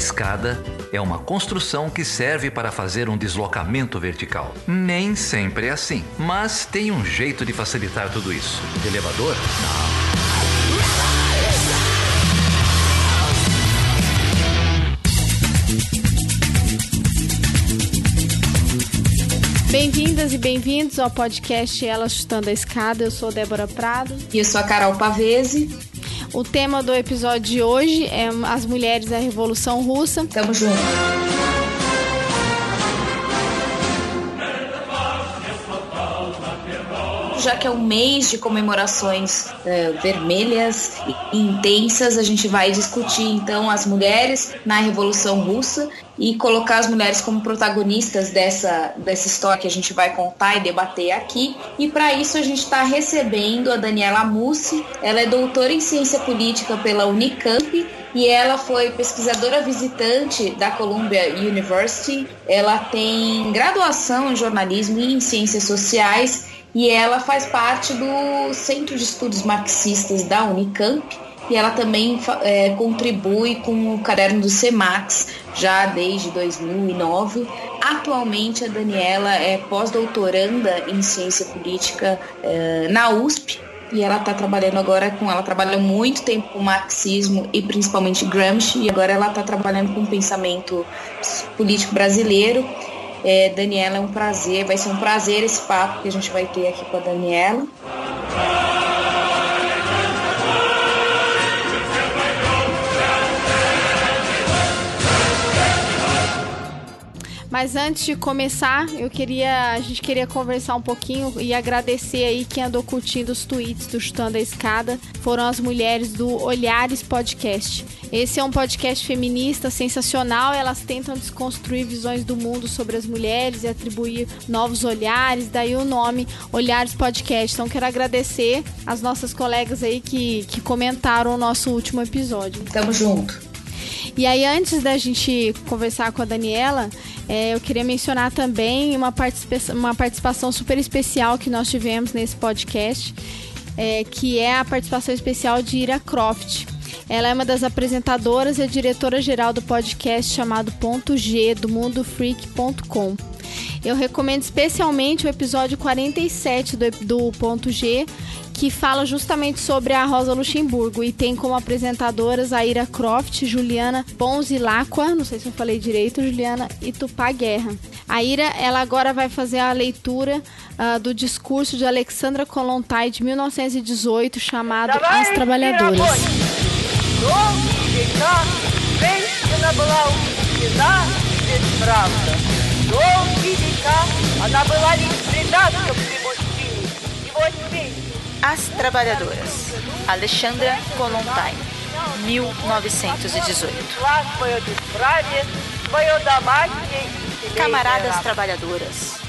escada é uma construção que serve para fazer um deslocamento vertical. Nem sempre é assim, mas tem um jeito de facilitar tudo isso. elevador? Não. Bem-vindas e bem-vindos ao podcast Ela Chutando a Escada. Eu sou Débora Prado. E eu sou a Carol Pavese. O tema do episódio de hoje é As Mulheres da Revolução Russa. Tamo junto. Já que é um mês de comemorações é, vermelhas e intensas, a gente vai discutir então as mulheres na Revolução Russa e colocar as mulheres como protagonistas dessa, dessa história que a gente vai contar e debater aqui. E para isso a gente está recebendo a Daniela Mussi. Ela é doutora em ciência política pela Unicamp e ela foi pesquisadora visitante da Columbia University. Ela tem graduação em jornalismo e em ciências sociais e ela faz parte do Centro de Estudos Marxistas da Unicamp e ela também é, contribui com o caderno do CEMAX já desde 2009. Atualmente a Daniela é pós-doutoranda em ciência política é, na USP e ela está trabalhando agora com ela trabalha muito tempo com marxismo e principalmente Gramsci e agora ela está trabalhando com pensamento político brasileiro. É, Daniela, é um prazer, vai ser um prazer esse papo que a gente vai ter aqui com a Daniela. Mas antes de começar, eu queria, a gente queria conversar um pouquinho e agradecer aí quem andou curtindo os tweets do Chutando a Escada. Foram as mulheres do Olhares Podcast. Esse é um podcast feminista sensacional. Elas tentam desconstruir visões do mundo sobre as mulheres e atribuir novos olhares. Daí o nome Olhares Podcast. Então quero agradecer as nossas colegas aí que, que comentaram o nosso último episódio. Tamo junto. E aí, antes da gente conversar com a Daniela, é, eu queria mencionar também uma, participa uma participação super especial que nós tivemos nesse podcast, é, que é a participação especial de Ira Croft. Ela é uma das apresentadoras e a diretora-geral do podcast chamado Ponto G, do mundofreak.com. Eu recomendo especialmente o episódio 47 do, do Ponto G, que fala justamente sobre a Rosa Luxemburgo e tem como apresentadoras a Ira Croft, Juliana Bonzilacqua, não sei se eu falei direito, Juliana e Tupá Guerra. A Ira, ela agora vai fazer a leitura uh, do discurso de Alexandra Kollontai de 1918 chamado As Trabalhadoras. Долгие века она была лишь придатком as Trabalhadoras, Alexandra Kollontai, 1918. Camaradas trabalhadoras,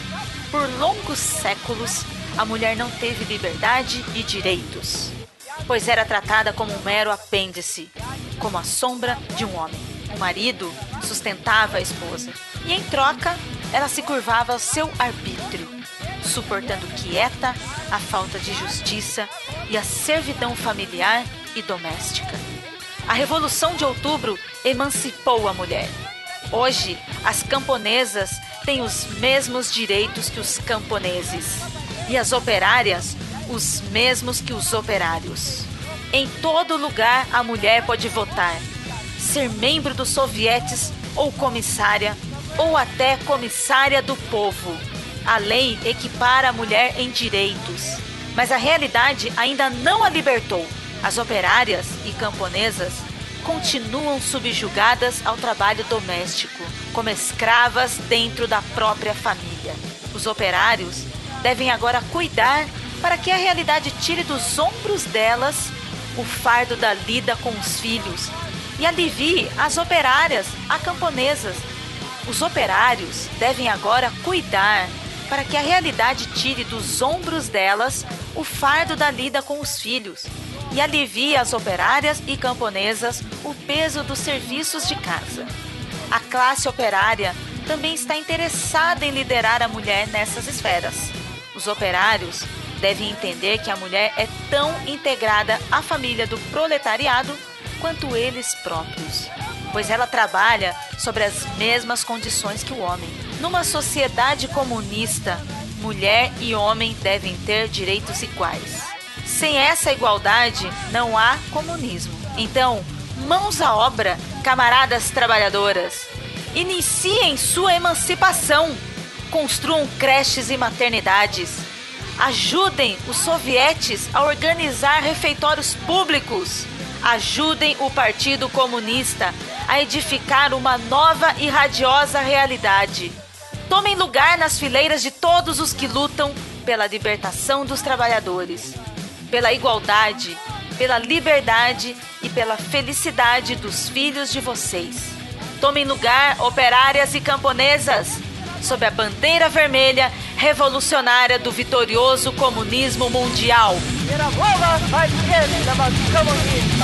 por longos séculos, a mulher não teve liberdade e direitos, pois era tratada como um mero apêndice, como a sombra de um homem. O marido sustentava a esposa e, em troca, ela se curvava ao seu arbítrio suportando quieta a falta de justiça e a servidão familiar e doméstica. A Revolução de Outubro emancipou a mulher. Hoje, as camponesas têm os mesmos direitos que os camponeses e as operárias os mesmos que os operários. Em todo lugar, a mulher pode votar, ser membro dos sovietes ou comissária, ou até comissária do povo a lei equipara a mulher em direitos, mas a realidade ainda não a libertou. As operárias e camponesas continuam subjugadas ao trabalho doméstico, como escravas dentro da própria família. Os operários devem agora cuidar para que a realidade tire dos ombros delas o fardo da lida com os filhos e alivie as operárias, as camponesas. Os operários devem agora cuidar para que a realidade tire dos ombros delas o fardo da lida com os filhos e alivie as operárias e camponesas o peso dos serviços de casa. A classe operária também está interessada em liderar a mulher nessas esferas. Os operários devem entender que a mulher é tão integrada à família do proletariado quanto eles próprios. pois ela trabalha sobre as mesmas condições que o homem. Numa sociedade comunista, mulher e homem devem ter direitos iguais. Sem essa igualdade, não há comunismo. Então, mãos à obra, camaradas trabalhadoras. Iniciem sua emancipação. Construam creches e maternidades. Ajudem os sovietes a organizar refeitórios públicos. Ajudem o Partido Comunista a edificar uma nova e radiosa realidade. Tomem lugar nas fileiras de todos os que lutam pela libertação dos trabalhadores, pela igualdade, pela liberdade e pela felicidade dos filhos de vocês. Tomem lugar, operárias e camponesas, sob a bandeira vermelha revolucionária do vitorioso comunismo mundial.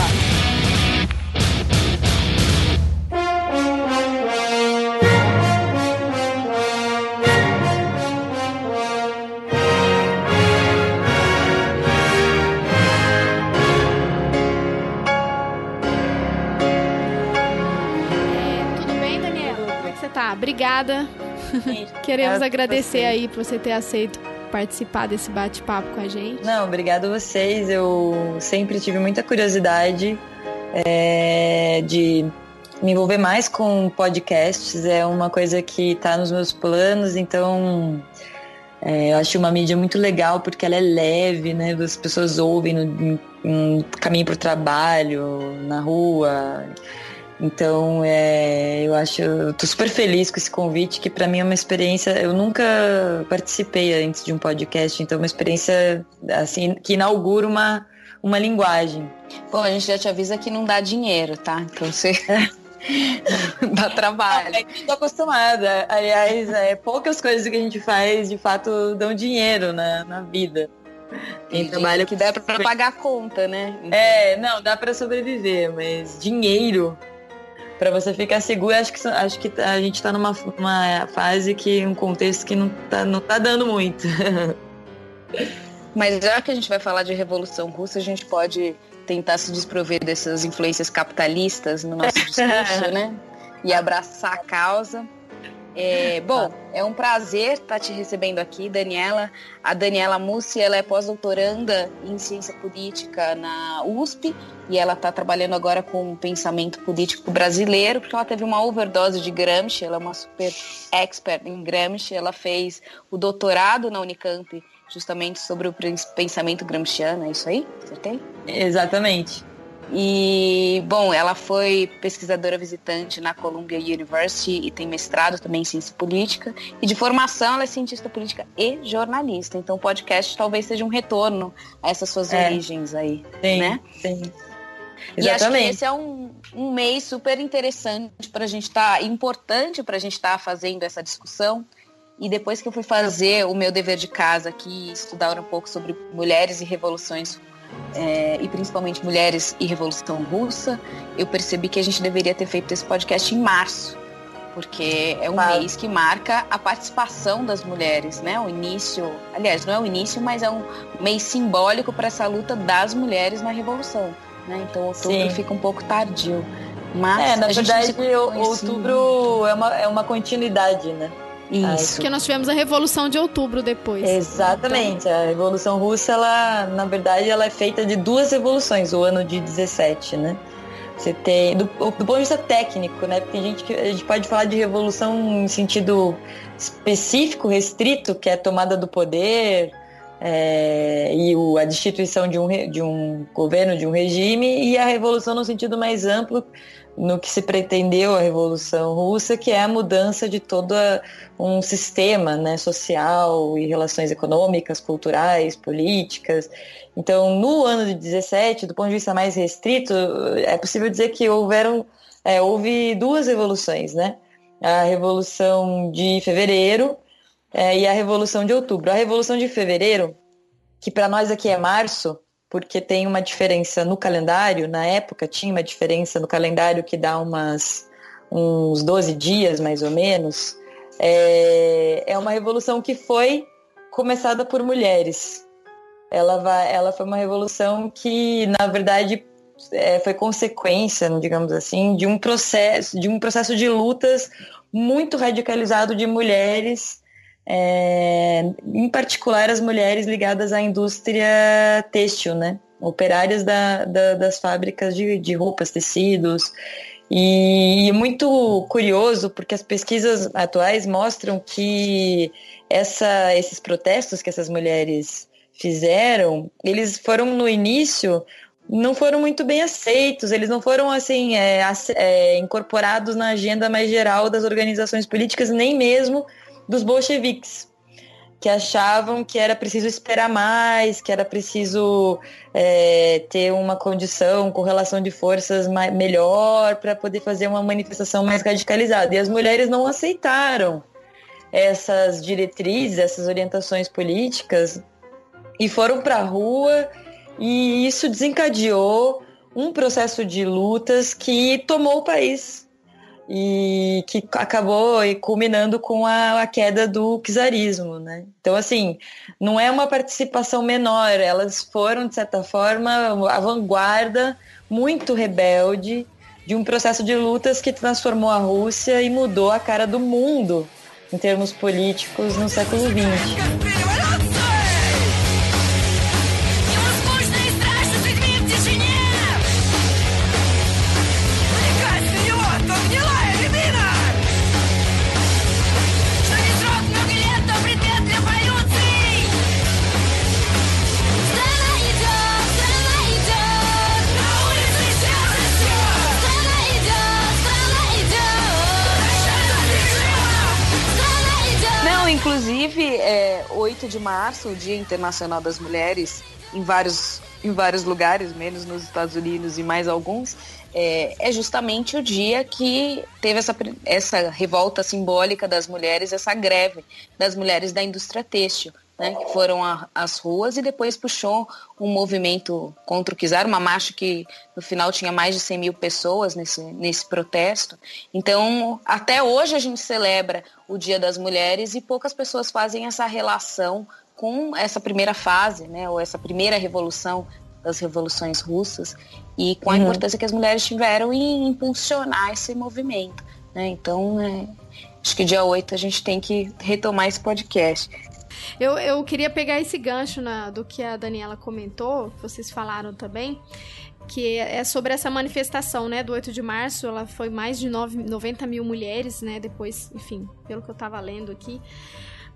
É, tá? Obrigada. Queremos Obrigada agradecer você. aí por você ter aceito participar desse bate-papo com a gente. Não, obrigado a vocês. Eu sempre tive muita curiosidade é, de me envolver mais com podcasts. É uma coisa que está nos meus planos, então é, eu acho uma mídia muito legal porque ela é leve, né? As pessoas ouvem no, no caminho para o trabalho, na rua. Então, é, eu acho, eu tô super feliz com esse convite, que para mim é uma experiência, eu nunca participei antes de um podcast, então é uma experiência assim que inaugura uma uma linguagem. Bom, a gente já te avisa que não dá dinheiro, tá? Então você dá trabalho. É que tô acostumada. Aliás, é, poucas coisas que a gente faz de fato dão dinheiro na, na vida. Quem trabalha que dá pra pagar a conta, né? É, não, dá para sobreviver, mas dinheiro para você ficar seguro, acho que acho que a gente tá numa, numa fase que um contexto que não tá não tá dando muito. Mas já que a gente vai falar de Revolução Russa, a gente pode tentar se desprover dessas influências capitalistas no nosso discurso, né? E abraçar a causa. É, bom, é um prazer estar te recebendo aqui, Daniela. A Daniela Mussi, ela é pós-doutoranda em ciência política na USP e ela está trabalhando agora com pensamento político brasileiro, porque ela teve uma overdose de Gramsci, ela é uma super expert em Gramsci, ela fez o doutorado na Unicamp justamente sobre o pensamento gramsciano, é isso aí? Acertei? Exatamente. E, bom, ela foi pesquisadora visitante na Columbia University e tem mestrado também em ciência política. E de formação, ela é cientista política e jornalista. Então, o podcast talvez seja um retorno a essas suas É. origens aí, Sim, né? sim. E acho que Exatamente. esse é um, um mês super interessante para a gente estar, importante para a gente estar fazendo essa discussão. E depois que eu fui fazer o meu dever de casa aqui, estudar um pouco sobre mulheres e revoluções, é, e principalmente mulheres e revolução russa, eu percebi que a gente deveria ter feito esse podcast em março, porque é um Claro. mês que marca a participação das mulheres, né? O início, aliás, não é o início, mas é um mês simbólico para essa luta das mulheres na revolução, né? Então outubro Sim. fica um pouco tardio. Mas É, na verdade, outubro é uma, é uma continuidade, né? Isso. Porque nós tivemos a Revolução de Outubro depois. Exatamente. A Revolução Russa, ela, na verdade, ela é feita de duas revoluções, o ano de 17, né? Você tem, do, do ponto de vista técnico, né? Porque tem gente que a gente pode falar de revolução em sentido específico, restrito, que é a tomada do poder é, e o, a destituição de um, de um governo, de um regime, e a revolução no sentido mais amplo, no que se pretendeu a Revolução Russa, que é a mudança de todo um sistema né, social e relações econômicas, culturais, políticas. Então, no ano de 17, do ponto de vista mais restrito, é possível dizer que houveram, é, houve duas revoluções, né? A Revolução de Fevereiro é, e a Revolução de Outubro. A Revolução de Fevereiro, que para nós aqui é março, porque tem uma diferença no calendário, na época tinha uma diferença no calendário que dá umas, uns 12 dias, mais ou menos, é, é uma revolução que foi começada por mulheres. Ela, vai, ela foi uma revolução que, na verdade, é, foi consequência, digamos assim, de um processo, de um processo de lutas muito radicalizado de mulheres, é, em particular as mulheres ligadas à indústria têxtil, né? Operárias da, da, das fábricas de, de roupas, tecidos. E é muito curioso porque as pesquisas atuais mostram que essa, esses protestos que essas mulheres fizeram, eles foram no início não foram muito bem aceitos, eles não foram assim é, é, incorporados na agenda mais geral das organizações políticas, nem mesmo dos bolcheviques, que achavam que era preciso esperar mais, que era preciso é, ter uma condição, correlação de forças mais, melhor para poder fazer uma manifestação mais radicalizada. E as mulheres não aceitaram essas diretrizes, essas orientações políticas e foram para a rua e isso desencadeou um processo de lutas que tomou o país e que acabou culminando com a, a, queda do czarismo, né? Então, assim, não é uma participação menor, elas foram, de certa forma, a vanguarda muito rebelde de um processo de lutas que transformou a Rússia e mudou a cara do mundo em termos políticos no século XX. Inclusive, é, 8 de março, o Dia Internacional das Mulheres, em vários, em vários lugares, menos nos Estados Unidos e mais alguns, é, é justamente o dia que teve essa, essa revolta simbólica das mulheres, essa greve das mulheres da indústria têxtil né, que foram às ruas e depois puxou um movimento contra o Kizar, uma marcha que no final tinha mais de 100 mil pessoas nesse, nesse protesto. Então, até hoje a gente celebra o Dia das Mulheres e poucas pessoas fazem essa relação com essa primeira fase, né, ou essa primeira revolução das revoluções russas e com a uhum. importância que as mulheres tiveram em impulsionar esse movimento. Né? Então, é, acho que dia 8 a gente tem que retomar esse podcast. Eu, eu queria pegar esse gancho na, do que a Daniela comentou, que vocês falaram também, que é sobre essa manifestação, né, do 8 de março, ela foi mais de 9, 90 mil mulheres, né, depois, enfim, pelo que eu tava lendo aqui.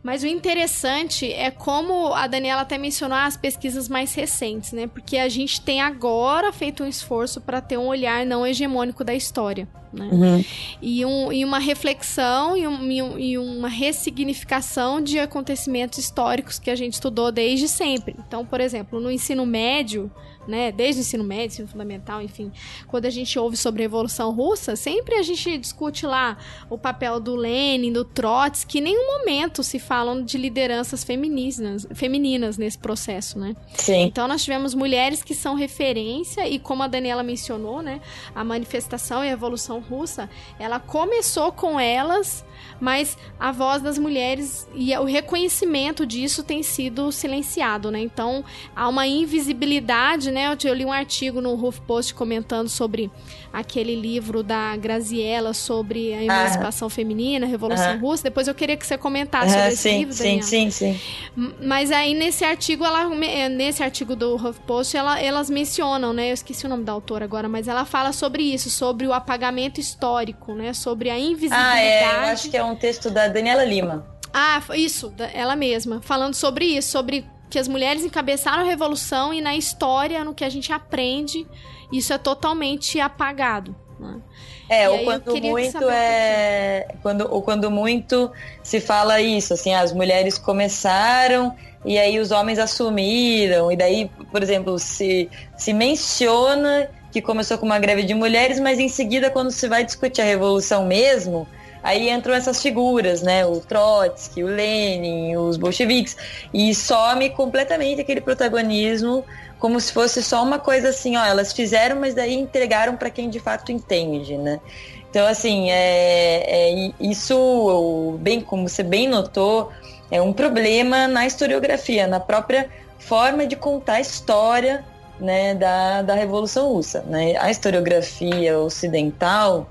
Mas o interessante é como a Daniela até mencionou as pesquisas mais recentes, né? Porque a gente tem agora feito um esforço para ter um olhar não hegemônico da história. Né? Uhum. E, um, e uma reflexão e, um, e, uma ressignificação de acontecimentos históricos que a gente estudou desde sempre. Então, por exemplo, no ensino médio, né, desde o ensino médio, ensino fundamental, enfim, quando a gente ouve sobre a Revolução Russa, sempre a gente discute lá o papel do Lenin, do Trotsky, em nenhum momento se falam de lideranças femininas, femininas nesse processo, né? Sim. Então nós tivemos mulheres que são referência e como a Daniela mencionou, né, a manifestação e a Revolução Russa, ela começou com elas mas a voz das mulheres e o reconhecimento disso tem sido silenciado, né? Então há uma invisibilidade, né? Eu li um artigo no HuffPost comentando sobre aquele livro da Graziella sobre a emancipação ah. feminina, a Revolução Russa. Depois eu queria que você comentasse sobre esse sim, livro, sim, Daniela. Sim, sim, sim. Mas aí nesse artigo, ela, nesse artigo do HuffPost, ela, elas mencionam, né? Eu esqueci o nome da autora agora, mas ela fala sobre isso, sobre o apagamento histórico, né? Sobre a invisibilidade. Ah, é, eu acho que é um texto da Daniela Lima. Ah, isso, ela mesma, falando sobre isso, sobre que as mulheres encabeçaram a revolução e na história, no que a gente aprende, isso é totalmente apagado. Né? É, ou quando muito é. Quando, ou quando muito se fala isso, assim, as mulheres começaram e aí os homens assumiram, e daí, por exemplo, se, se menciona que começou com uma greve de mulheres, mas em seguida, quando se vai discutir a revolução mesmo, Aí entram essas figuras, né? O Trotsky, o Lenin, os bolcheviques. E some completamente aquele protagonismo como se fosse só uma coisa assim, ó, elas fizeram, mas daí entregaram para quem de fato entende, né? Então, assim, é, é, isso, bem como você bem notou, é um problema na historiografia, na própria forma de contar a história né, da, da Revolução Russa. Né? A historiografia ocidental,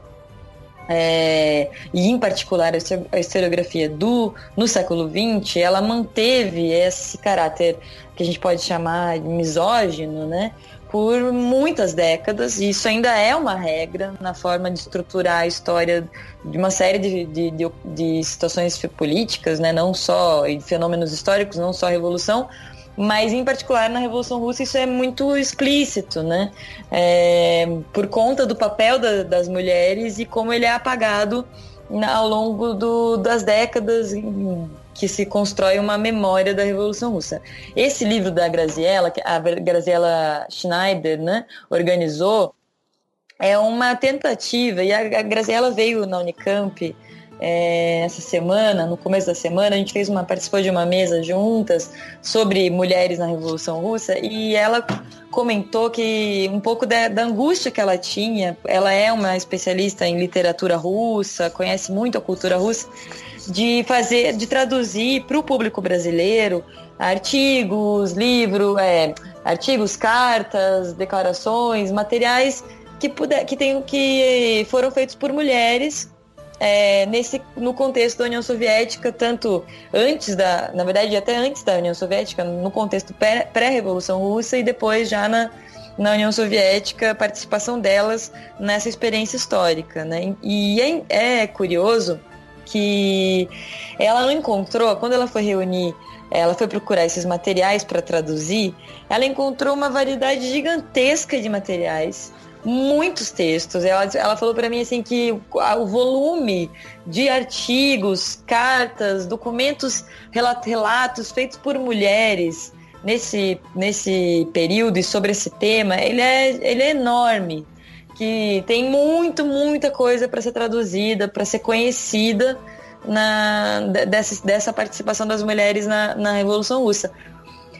é, e em particular a historiografia do no século XX, ela manteve esse caráter que a gente pode chamar de misógino, né? por muitas décadas, e isso ainda é uma regra na forma de estruturar a história de uma série de, de, de, de situações políticas, né? não só e fenômenos históricos, não só a Revolução, mas em particular na Revolução Russa isso é muito explícito, né? É, por conta do papel da, das mulheres e como ele é apagado ao longo do, das décadas que se constrói uma memória da Revolução Russa. Esse livro da Graziella, que a Graziella Schneider né, organizou, é uma tentativa, e a Graziella veio na Unicamp é, essa semana, no começo da semana, a gente fez uma, participou de uma mesa juntas sobre mulheres na Revolução Russa e ela comentou que um pouco da, da, angústia que ela tinha, ela é uma especialista em literatura russa, conhece muito a cultura russa, de fazer, de traduzir para o público brasileiro artigos, livros, é, artigos, cartas, declarações, materiais que, puder, que, tem, que foram feitos por mulheres é, nesse, no contexto da União Soviética, tanto antes da, na verdade até antes da União Soviética, no contexto pré-revolução russa e depois já na, na União Soviética, a participação delas nessa experiência histórica. Né? E é, é curioso que ela não encontrou, quando ela foi reunir, ela foi procurar esses materiais para traduzir, ela encontrou uma variedade gigantesca de materiais, muitos textos. Ela, ela falou para mim assim que o, volume de artigos, cartas, documentos, relatos feitos por mulheres nesse, nesse período e sobre esse tema, ele é, ele é enorme que tem muito, muita coisa para ser traduzida, para ser conhecida na, dessa, dessa participação das mulheres na, na Revolução Russa.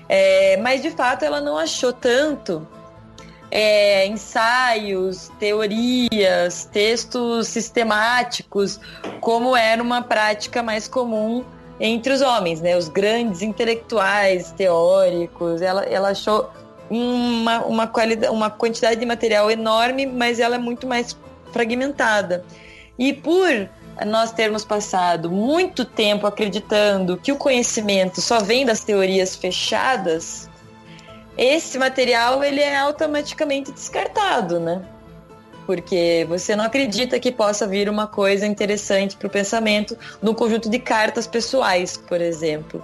É, mas de fato ela não achou tanto é, ensaios, teorias, textos sistemáticos, como era uma prática mais comum entre os homens, né? Os grandes intelectuais, teóricos. Ela, ela achou uma, uma, qualidade, uma quantidade de material enorme, mas ela é muito mais fragmentada. E por nós termos passado muito tempo acreditando que o conhecimento só vem das teorias fechadas, esse material ele é automaticamente descartado, né? Porque você não acredita que possa vir uma coisa interessante para o pensamento num conjunto de cartas pessoais, por exemplo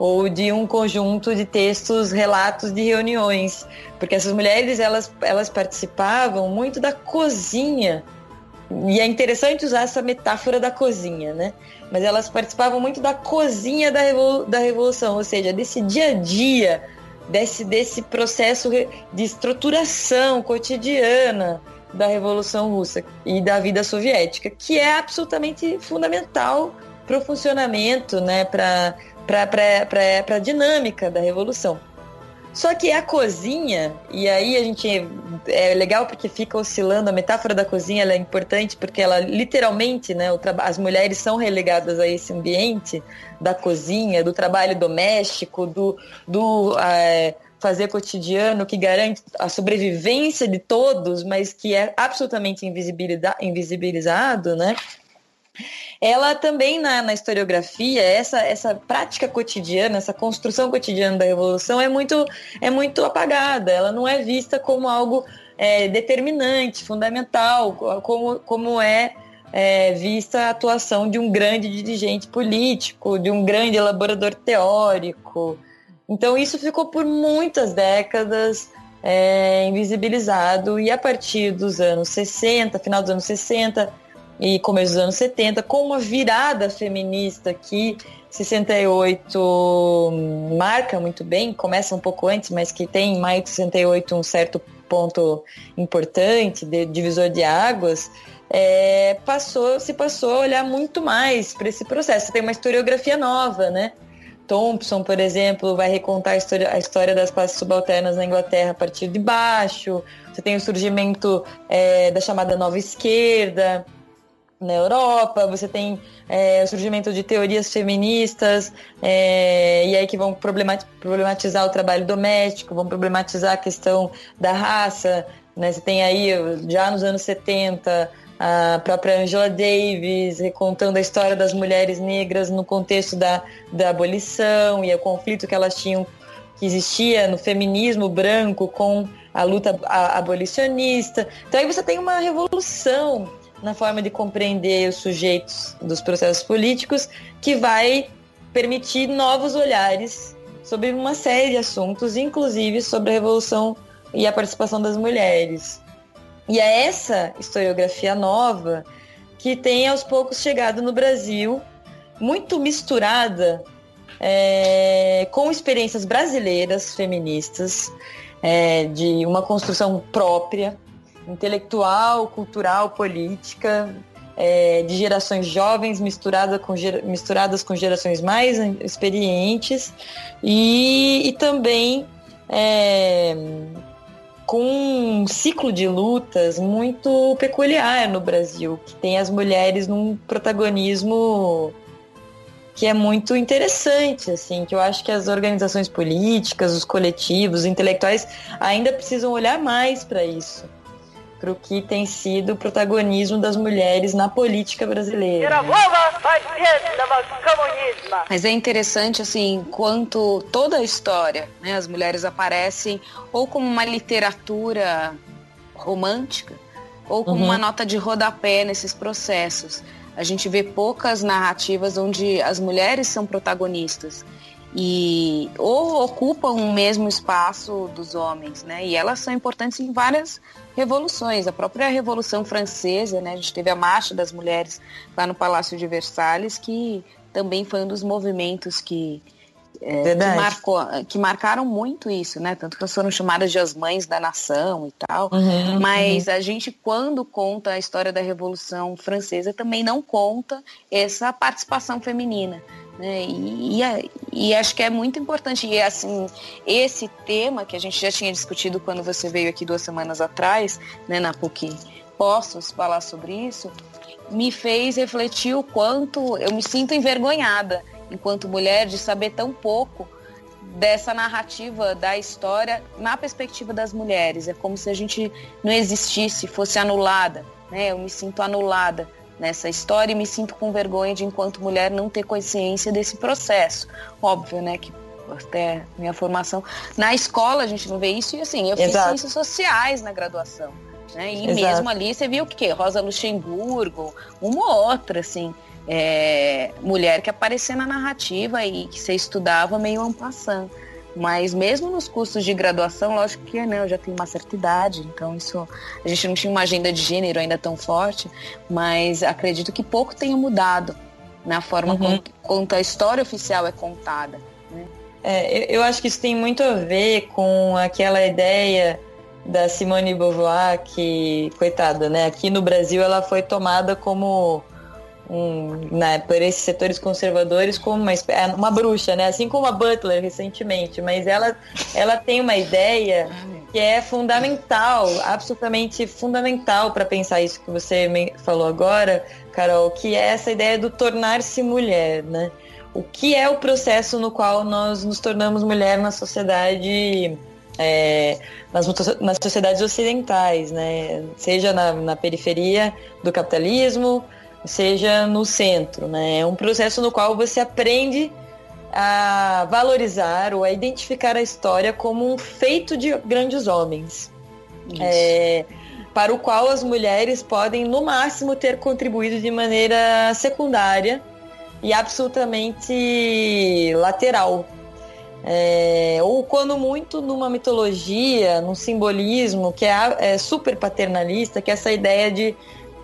ou de um conjunto de textos, relatos de reuniões, porque essas mulheres elas, elas participavam muito da cozinha e é interessante usar essa metáfora da cozinha, né? Mas elas participavam muito da cozinha da, revol da revolução, ou seja, desse dia a dia, desse, desse processo de estruturação cotidiana da Revolução Russa e da vida soviética, que é absolutamente fundamental para o funcionamento, né, para a dinâmica da revolução. Só que a cozinha, e aí a gente é legal porque fica oscilando, a metáfora da cozinha é importante porque ela literalmente, né, as mulheres são relegadas a esse ambiente da cozinha, do trabalho doméstico, do, do é, fazer cotidiano que garante a sobrevivência de todos, mas que é absolutamente invisibilizado, né? Ela também na, na, historiografia, essa, essa prática cotidiana, essa construção cotidiana da revolução é muito, é muito apagada, ela não é vista como algo é, determinante, fundamental, como, como é, é vista a atuação de um grande dirigente político, de um grande elaborador teórico. Então isso ficou por muitas décadas é, invisibilizado e a partir dos anos 60, final dos anos 60, e começo dos anos 70, com uma virada feminista que 68 marca muito bem, começa um pouco antes, mas que tem em maio de 68 um certo ponto importante, de divisor de águas, é, passou, se passou a olhar muito mais para esse processo. Tem uma historiografia nova, né? Thompson, por exemplo, vai recontar a história, a história das classes subalternas na Inglaterra a partir de baixo. Você tem o surgimento é, da chamada nova esquerda, na Europa, você tem é, o surgimento de teorias feministas, é, e aí que vão problematizar o trabalho doméstico, vão problematizar a questão da raça. Né? Você tem aí, já nos anos 70, a própria Angela Davis recontando a história das mulheres negras no contexto da, da abolição e o conflito que elas tinham, que existia no feminismo branco com a luta abolicionista. Então aí você tem uma revolução na forma de compreender os sujeitos dos processos políticos, que vai permitir novos olhares sobre uma série de assuntos, inclusive sobre a revolução e a participação das mulheres. E é essa historiografia nova que tem aos poucos chegado no Brasil, muito misturada é, com experiências brasileiras feministas, é, de uma construção própria intelectual, cultural, política, é, de gerações jovens misturada com, misturadas com gerações mais experientes e, e também é, com um ciclo de lutas muito peculiar no Brasil, que tem as mulheres num protagonismo que é muito interessante, assim, que eu acho que as organizações políticas, os coletivos, os intelectuais ainda precisam olhar mais para isso para o que tem sido o protagonismo das mulheres na política brasileira. Mas é interessante, assim, quanto toda a história, né, as mulheres aparecem ou como uma literatura romântica, ou como uhum. uma nota de rodapé nesses processos. A gente vê poucas narrativas onde as mulheres são protagonistas e ou ocupam o mesmo espaço dos homens, né? E elas são importantes em várias revoluções. A própria Revolução Francesa, né? A gente teve a Marcha das Mulheres lá no Palácio de Versalhes, que também foi um dos movimentos que, é, que, marcou, que marcaram muito isso, né? Tanto que elas foram chamadas de as mães da nação e tal. Uhum, Mas uhum. a gente, quando conta a história da Revolução Francesa, também não conta essa participação feminina. Né? E, e, e, acho que é muito importante. E assim, esse tema que a gente já tinha discutido quando você veio aqui duas semanas atrás, né, na PUC Postos, falar sobre isso, me fez refletir o quanto eu me sinto envergonhada enquanto mulher de saber tão pouco dessa narrativa da história na perspectiva das mulheres. É como se a gente não existisse, fosse anulada. Né? Eu me sinto anulada nessa história e me sinto com vergonha de, enquanto mulher, não ter consciência desse processo. Óbvio, né, que até minha formação na escola a gente não vê isso e assim, eu fiz Exato. ciências sociais na graduação. Né? E Exato. mesmo ali você viu o que? Rosa Luxemburgo, uma ou outra, assim, é, mulher que aparecia na narrativa e que você estudava meio ampassando. Mas mesmo nos cursos de graduação, lógico que né, eu já tenho uma certa idade, então isso a gente não tinha uma agenda de gênero ainda tão forte, mas acredito que pouco tenha mudado na forma uhum. como, a história oficial é contada. Né? É, eu, eu acho que isso tem muito a ver com aquela ideia da Simone Beauvoir que, coitada, né? Aqui no Brasil ela foi tomada como um, né, por esses setores conservadores como uma, é, uma bruxa, né? Assim como a Butler recentemente, mas ela, ela tem uma ideia que é fundamental, absolutamente fundamental para pensar isso que você falou agora, Carol, que é essa ideia do tornar-se mulher, né? O que é o processo no qual nós nos tornamos mulher na sociedade é, nas, nas sociedades ocidentais, né? seja na, na periferia do capitalismo, seja no centro. Né? É um processo no qual você aprende a valorizar ou a identificar a história como um feito de grandes homens. É, para o qual as mulheres podem, no máximo, ter contribuído de maneira secundária e absolutamente lateral. É, ou quando muito numa mitologia, num simbolismo que é, é super paternalista, que é essa ideia de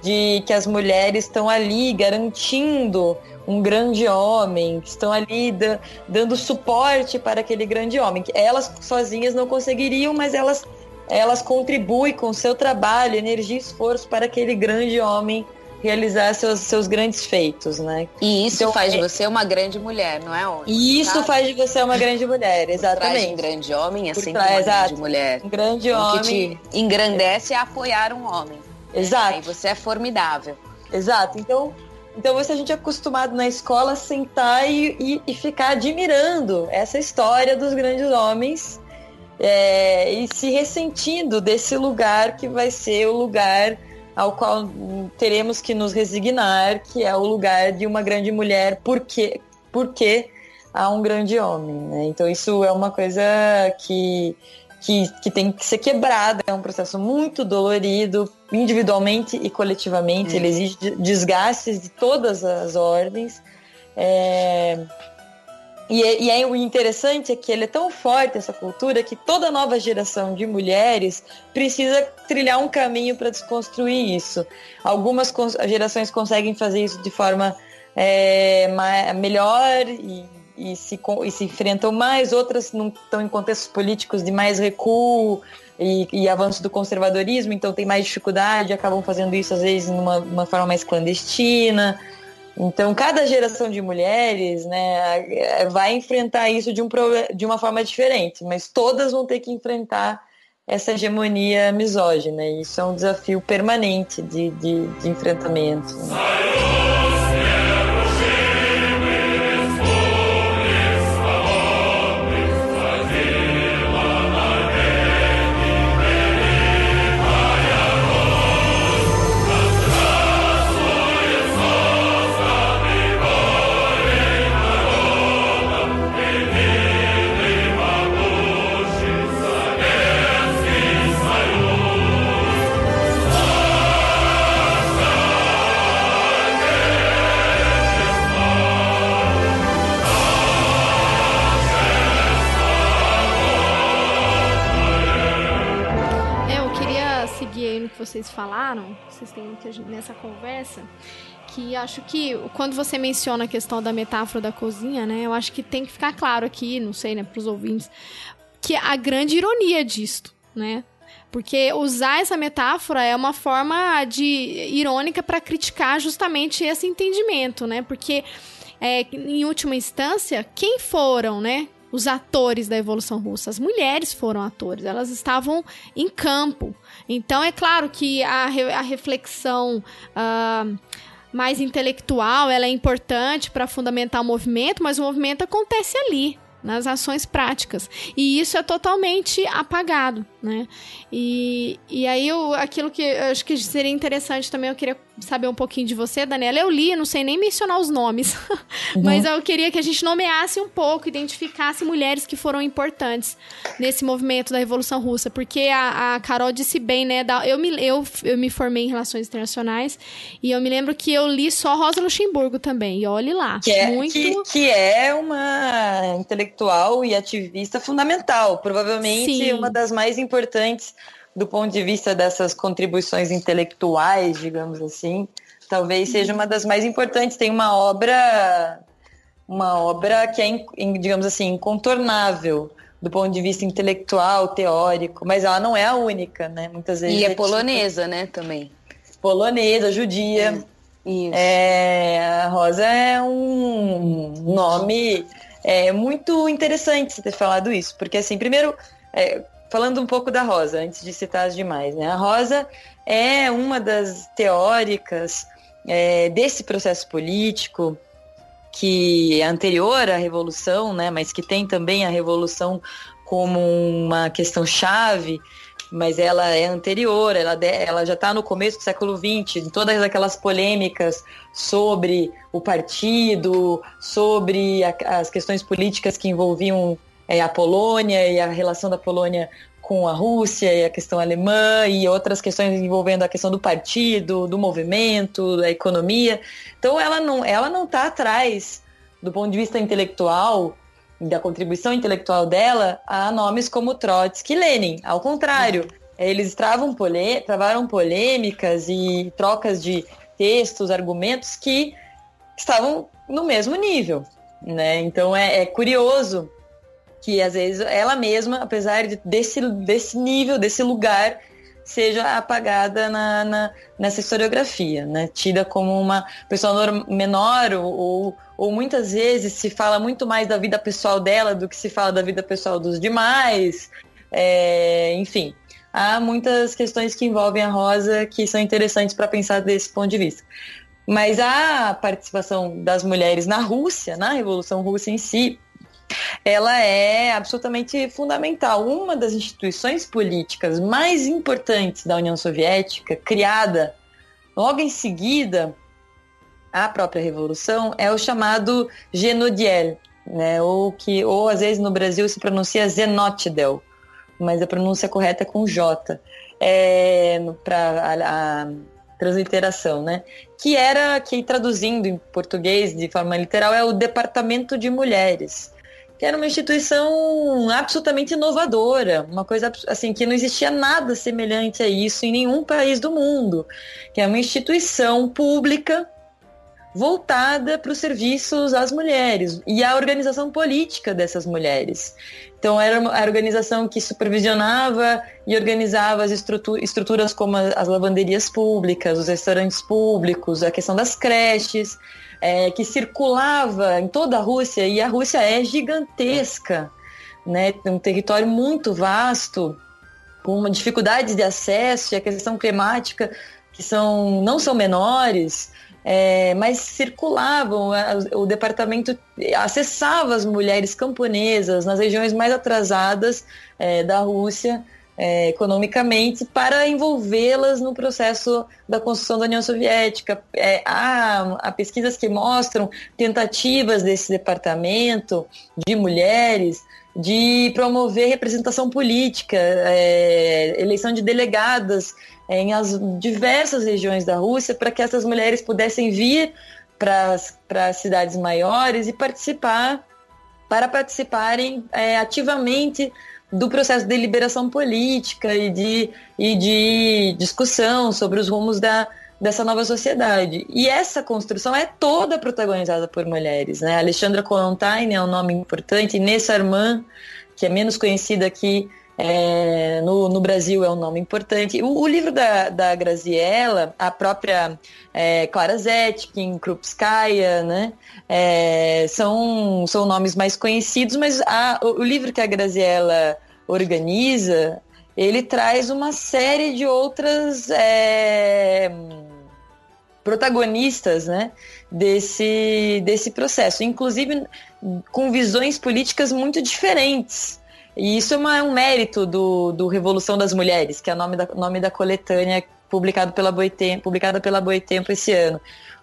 de que as mulheres estão ali garantindo um grande homem, que estão ali da, dando suporte para aquele grande homem, que elas sozinhas não conseguiriam, mas elas elas contribuem com seu trabalho, energia e esforço para aquele grande homem realizar seus, seus grandes feitos, né? E isso então, faz de é você uma grande mulher, não é? Onde, e isso sabe? faz de você uma grande mulher, exatamente. um grande homem é sempre trás, uma grande mulher. Um grande homem. O que te engrandece é apoiar um homem. Exato. E você é formidável. Exato. Então, então você a gente é acostumado na escola a sentar e, e, e ficar admirando essa história dos grandes homens é, e se ressentindo desse lugar que vai ser o lugar ao qual teremos que nos resignar, que é o lugar de uma grande mulher, porque, porque há um grande homem. Né? Então isso é uma coisa que, que, que tem que ser quebrada, é um processo muito dolorido, individualmente e coletivamente, ele exige desgastes de todas as ordens. É, e, é, e é, o interessante é que ele é tão forte, essa cultura, que toda nova geração de mulheres precisa trilhar um caminho para desconstruir isso. Algumas gerações conseguem fazer isso de forma é, melhor e, e, se, e se enfrentam mais, outras não estão em contextos políticos de mais recuo e, e, avanço do conservadorismo, então tem mais dificuldade, acabam fazendo isso às vezes numa uma forma mais clandestina. Então, cada geração de mulheres né, vai enfrentar isso de, um, de uma forma diferente, mas todas vão ter que enfrentar essa hegemonia misógina. E isso é um desafio permanente de, de, de enfrentamento. Né? Vocês falaram, vocês têm nessa conversa, que acho que quando você menciona a questão da metáfora da cozinha, né, eu acho que tem que ficar claro aqui, não sei, né, para os ouvintes, que a grande ironia disto, né? Porque usar essa metáfora é uma forma de irônica para criticar justamente esse entendimento, né? Porque é, em última instância, quem foram, né? Os atores da Evolução Russa. As mulheres foram atores, elas estavam em campo. Então, é claro que a, a reflexão. Uh, mais intelectual, ela é importante para fundamentar o movimento, mas o movimento acontece ali, nas ações práticas. E isso é totalmente apagado, né? E, e aí, eu, aquilo que eu acho que seria interessante também, eu queria saber um pouquinho de você, Daniela. Eu li, não sei nem mencionar os nomes, uhum. mas eu queria que a gente nomeasse um pouco, identificasse mulheres que foram importantes nesse movimento da Revolução Russa, porque a, a Carol disse bem, né? Da, eu, me, eu, eu me formei em Relações Internacionais e eu me lembro que eu li só Rosa Luxemburgo também, e olhe lá. Que é, muito... que, que é uma intelectual e ativista fundamental, provavelmente Sim. uma das mais importantes do ponto de vista dessas contribuições intelectuais, digamos assim, talvez seja uma das mais importantes. Tem uma obra, uma obra que é, digamos assim, incontornável do ponto de vista intelectual, teórico, mas ela não é a única, né? Muitas vezes. E é, é polonesa, tipo... né, também. Polonesa, judia. É, é, a Rosa é um nome é, muito interessante você ter falado isso, porque assim, primeiro, é, falando um pouco da Rosa, antes de citar as demais, né? A Rosa é uma das teóricas é, desse processo político que é anterior à Revolução, né? Mas que tem também a Revolução como uma questão chave, mas ela é anterior, ela, ela já está no começo do século XX, em todas aquelas polêmicas sobre o partido, sobre a, as questões políticas que envolviam é, a Polônia e a relação da Polônia com a Rússia e a questão alemã e outras questões envolvendo a questão do partido, do movimento, da economia. Então ela não ela não está atrás do ponto de vista intelectual da contribuição intelectual dela a nomes como Trotsky e Lenin. Ao contrário, eles travam polê travaram polêmicas e trocas de textos, argumentos que estavam no mesmo nível. Né? Então é, é curioso que às vezes ela mesma, apesar de, desse, desse nível, desse lugar, seja apagada na, na, nessa historiografia, né? Tida como uma pessoa menor ou, ou muitas vezes se fala muito mais da vida pessoal dela do que se fala da vida pessoal dos demais. É, enfim, há muitas questões que envolvem a rosa que são interessantes para pensar desse ponto de vista. Mas a participação das mulheres na Rússia, na Revolução Russa em si, ela é absolutamente fundamental. Uma das instituições políticas mais importantes da União Soviética, criada logo em seguida à própria revolução, é o chamado Genodiel, né? ou que ou às vezes no Brasil se pronuncia Zenotidel, mas a pronúncia correta é com J. É, para a, a transliteração, né? Que era, que traduzindo em português de forma literal, é o Departamento de Mulheres que era uma instituição absolutamente inovadora, uma coisa assim que não existia nada semelhante a isso em nenhum país do mundo, que é uma instituição pública voltada para os serviços às mulheres e à organização política dessas mulheres. Então era a organização que supervisionava e organizava as estruturas como as lavanderias públicas, os restaurantes públicos, a questão das creches, é, que circulava em toda a Rússia, e a Rússia é gigantesca, né? um território muito vasto, com uma dificuldade de acesso e a questão climática que são, não são menores, é, mas circulavam, o departamento acessava as mulheres camponesas nas regiões mais atrasadas é, da Rússia é, economicamente para envolvê-las no processo da construção da União Soviética. É, há, há, pesquisas que mostram tentativas desse departamento de mulheres de promover representação política, é, eleição de delegadas em as diversas regiões da Rússia para que essas mulheres pudessem vir para as cidades maiores e participar para participarem é, ativamente do processo de deliberação política e de, e de discussão sobre os rumos da, dessa nova sociedade. E essa construção é toda protagonizada por mulheres. Né? Alexandra Kollontai é um nome importante, Inês Armand, que é menos conhecida aqui é, no, no, Brasil é um nome importante. O, o livro da, da Graziella, a própria é, Clara Zetkin, Krupskaya, né, é, são, são nomes mais conhecidos, mas a, o, o livro que a Graziella organiza, ele traz uma série de outras é, protagonistas né, desse, desse processo, inclusive com visões políticas muito diferentes. E isso é, uma, é um mérito do, do Revolução das Mulheres, que é o nome da, nome da coletânea publicado pela Boitempo, publicada pela Boitempo esse ano.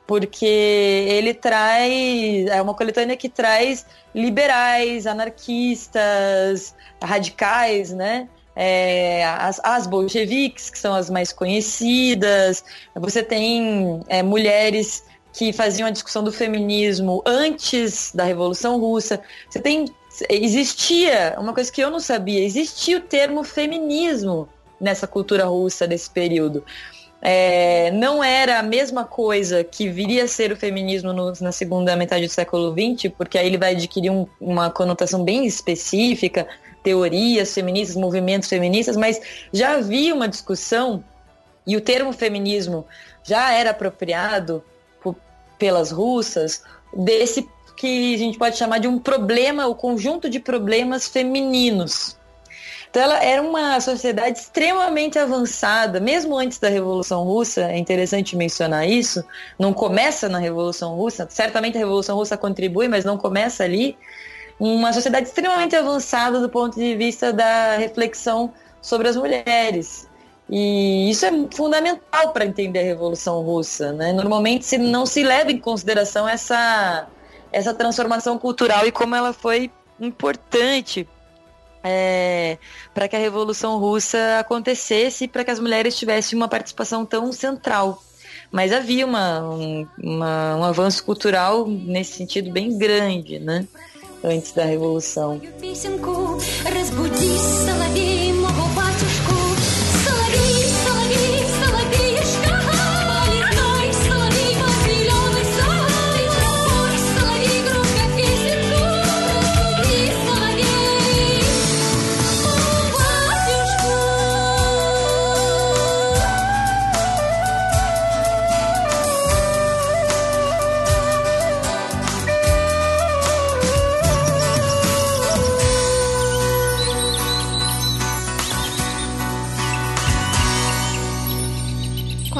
Porque ele traz. É uma coletânea que traz liberais, anarquistas, radicais, né? É, as, as bolcheviques, que são as mais conhecidas. Você tem é, mulheres que faziam a discussão do feminismo antes da Revolução Russa. Você tem existia uma coisa que eu não sabia, existia o termo feminismo nessa cultura russa desse período. É, não era a mesma coisa que viria a ser o feminismo no, na segunda metade do século XX, porque aí ele vai adquirir um, uma conotação bem específica, teorias feministas, movimentos feministas, mas já havia uma discussão e o termo feminismo já era apropriado por, pelas russas desse que a gente pode chamar de um problema, o conjunto de problemas femininos. Então ela era uma sociedade extremamente avançada, mesmo antes da Revolução Russa, é interessante mencionar isso, não começa na Revolução Russa, certamente a Revolução Russa contribui, mas não começa ali. Uma sociedade extremamente avançada do ponto de vista da reflexão sobre as mulheres. E isso é fundamental para entender a Revolução Russa. Né? Normalmente se não se leva em consideração essa essa transformação cultural e como ela foi importante é, para que a Revolução Russa acontecesse e para que as mulheres tivessem uma participação tão central. Mas havia uma, um, uma, um avanço cultural nesse sentido bem grande, né? Antes da Revolução.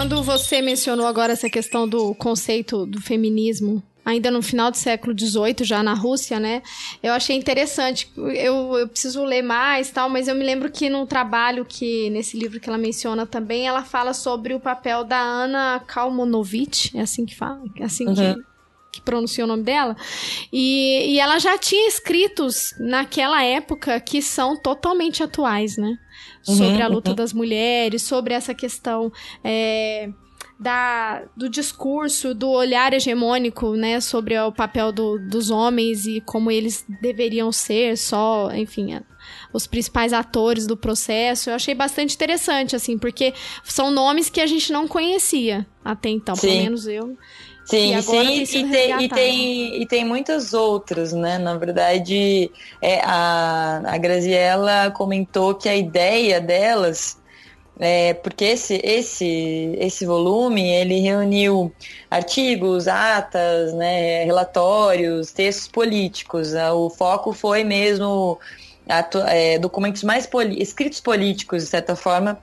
Quando você mencionou agora essa questão do conceito do feminismo ainda no final do século XVIII, já na Rússia, né? Eu achei interessante. Eu, eu preciso ler mais, tal, mas eu me lembro que no trabalho que nesse livro que ela menciona também, ela fala sobre o papel da Ana Kalmonovich, é assim que fala, é assim uhum. que que pronuncia o nome dela, e, e ela já tinha escritos naquela época que são totalmente atuais, né? Sobre uhum, a luta uhum. das mulheres, sobre essa questão é, da, do discurso, do olhar hegemônico, né, sobre o papel do, dos homens e como eles deveriam ser só, enfim, os principais atores do processo. Eu achei bastante interessante, assim, porque são nomes que a gente não conhecia até então, Sim. pelo menos eu. Sim, sim, e tem, e, tem, e tem muitas outras, né? Na verdade, é, a, a Graziella comentou que a ideia delas é, porque esse, esse, esse volume ele reuniu artigos, atas, né, relatórios, textos políticos. O foco foi mesmo é, documentos mais escritos políticos, de certa forma,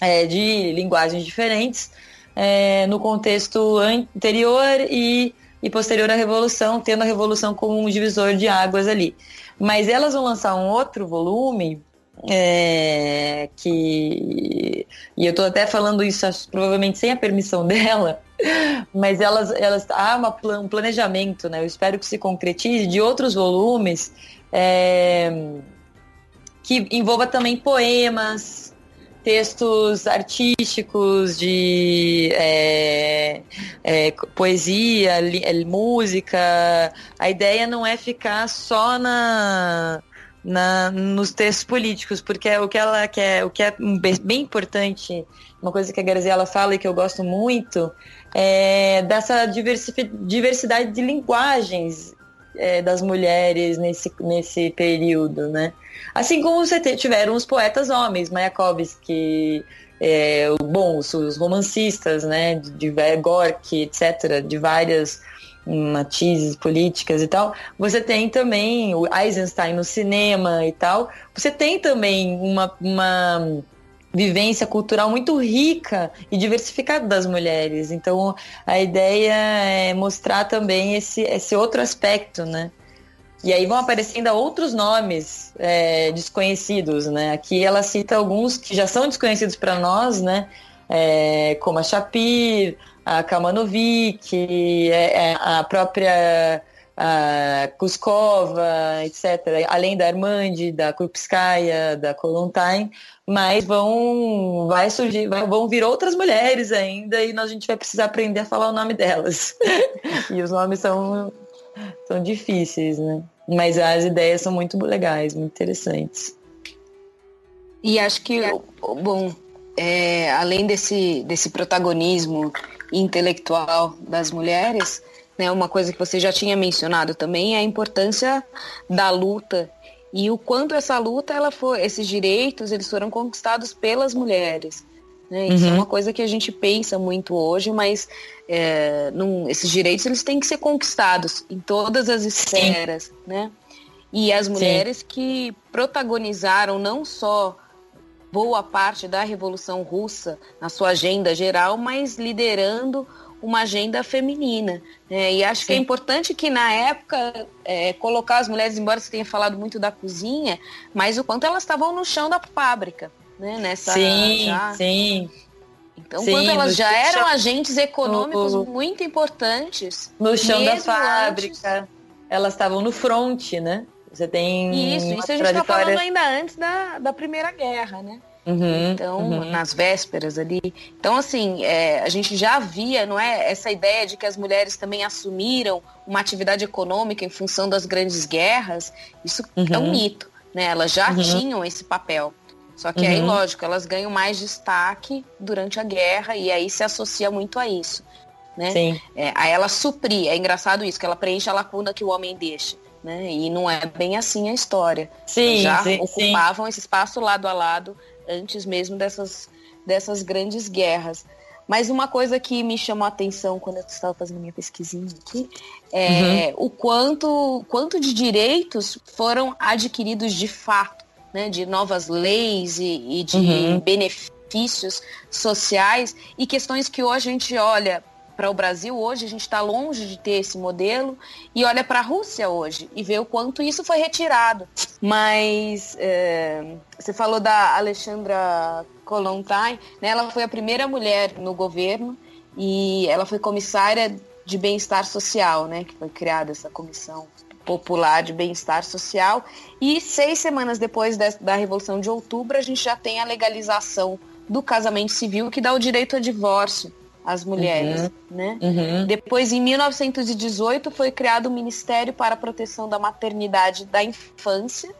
é, de linguagens diferentes, é, no contexto anterior e, e posterior à Revolução, tendo a Revolução como um divisor de águas ali. Mas elas vão lançar um outro volume é, que e eu estou até falando isso provavelmente sem a permissão dela, mas elas, elas há uma, um planejamento, né? Eu espero que se concretize de outros volumes é, que envolva também poemas, textos artísticos de é, é, poesia, li, é, música. A ideia não é ficar só na na, nos textos políticos, porque o que ela quer, o que é bem importante, uma coisa que a Graziella fala e que eu gosto muito, é dessa diversidade de linguagens é, das mulheres nesse, nesse período, né? Assim como você tiveram os poetas homens, Mayakovsky, é, bom, os, romancistas, né, de, de Gorky, etc., de várias matizes políticas e tal, você tem também o Eisenstein no cinema e tal, você tem também uma, uma vivência cultural muito rica e diversificada das mulheres. Então, a ideia é mostrar também esse, esse outro aspecto, né? E aí vão aparecendo outros nomes é, desconhecidos, né? Aqui ela cita alguns que já são desconhecidos para nós, né? É, como a Shapir, a Kalmanovic, é, é, a própria a Kuskova, etc., além da Armandi, da Krupskaya, da Kolontain, mas vão, vai surgir, vão vir outras mulheres ainda e nós, a gente vai precisar aprender a falar o nome delas. e os nomes são, são difíceis, né? Mas as ideias são muito legais, muito interessantes. E acho que, bom, é, além desse, desse protagonismo intelectual das mulheres, né, uma coisa que você já tinha mencionado também é a importância da luta e o quanto essa luta, ela foi, esses direitos, eles foram conquistados pelas mulheres. Né? Isso é uhum. é uma coisa que a gente pensa muito hoje, mas é, não, esses direitos eles têm que ser conquistados em todas as esferas, né? E as mulheres Sim. que protagonizaram não só boa parte da Revolução Russa na sua agenda geral, mas liderando uma agenda feminina. Né? E acho Sim. que é importante que na época é, colocar as mulheres, embora você tenha falado muito da cozinha, mas o quanto elas estavam no chão da fábrica, né? Nessa sim, já... sim. Então, sim, quando elas já eram chão... agentes econômicos no, muito importantes. No chão da fábrica. Antes... Elas estavam no front, né? Você tem. Isso, isso a gente está falando ainda antes da, da Primeira Guerra, né? Uhum, então, uhum. nas vésperas ali. Então, assim, é, a gente já via, não é, essa ideia de que as mulheres também assumiram uma atividade econômica em função das grandes guerras, isso uhum. é um uhum. mito, né? Elas já uhum. tinham esse papel. Só que aí, uhum. lógico, elas ganham mais destaque durante a guerra e aí se associa muito a isso. Né? Sim. É, a ela suprir, é engraçado isso, que ela preenche a lacuna que o homem deixa né? E não é bem assim a história. Sim, já sim, ocupavam sim. esse espaço lado a lado antes mesmo dessas, dessas grandes guerras. Mas uma coisa que me chamou a atenção quando eu estava fazendo minha pesquisinha aqui é uhum. o quanto, quanto de direitos foram adquiridos de fato, né? De novas leis e, e de uhum. benefícios benefícios sociais e questões que hoje a gente olha para o Brasil hoje, a gente está longe de ter esse modelo, e olha para a Rússia hoje e vê o quanto isso foi retirado. Mas é, você falou da Alexandra Kolontai, né? ela foi a primeira mulher no governo e ela foi comissária de bem-estar social, né? que foi criada essa comissão popular de bem-estar social. E seis semanas depois da Revolução de Outubro, a gente já tem a legalização do casamento civil, que dá o direito a divórcio as mulheres, uhum. né? Uhum. Depois, em 1918, foi criado o Ministério para a Proteção da Maternidade da Infância,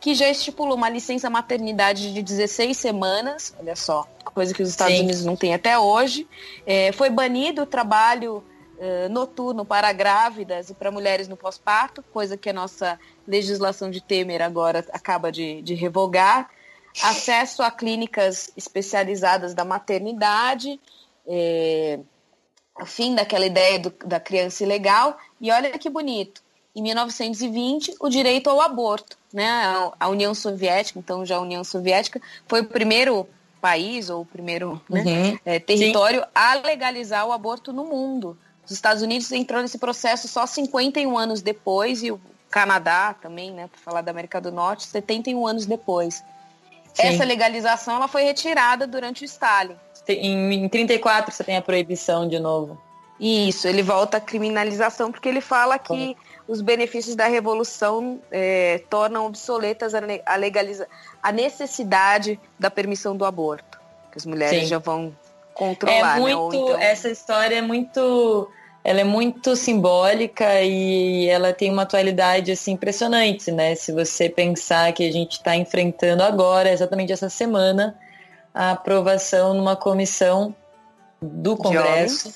que já estipulou uma licença maternidade de 16 semanas, olha só, coisa que os Estados Sim. Unidos não têm até hoje. É, foi banido o trabalho uh, noturno para grávidas e para mulheres no pós-parto, coisa que a nossa legislação de Temer agora acaba de, de revogar. Acesso a clínicas especializadas da maternidade, é, o fim daquela ideia do, da criança ilegal. E olha que bonito, em 1920, o direito ao aborto. Né? A, União Soviética, então já a União Soviética, foi o primeiro país, ou o primeiro né, uhum. é, território Sim. a legalizar o aborto no mundo. Os Estados Unidos entrou nesse processo só 51 anos depois, e o Canadá também, né, para falar da América do Norte, 71 anos depois. Sim. Essa legalização ela foi retirada durante o Stalin em, em 34 você tem a proibição de novo. Isso, ele volta à criminalização porque ele fala que os benefícios da revolução é, tornam obsoletas a, a, legaliza a necessidade da permissão do aborto. Que as mulheres Sim. já vão controlar. É muito, né? então... Essa história é muito ela é muito simbólica e ela tem uma atualidade assim impressionante, né? Se você pensar que a gente está enfrentando agora, exatamente essa semana, a aprovação numa comissão do Congresso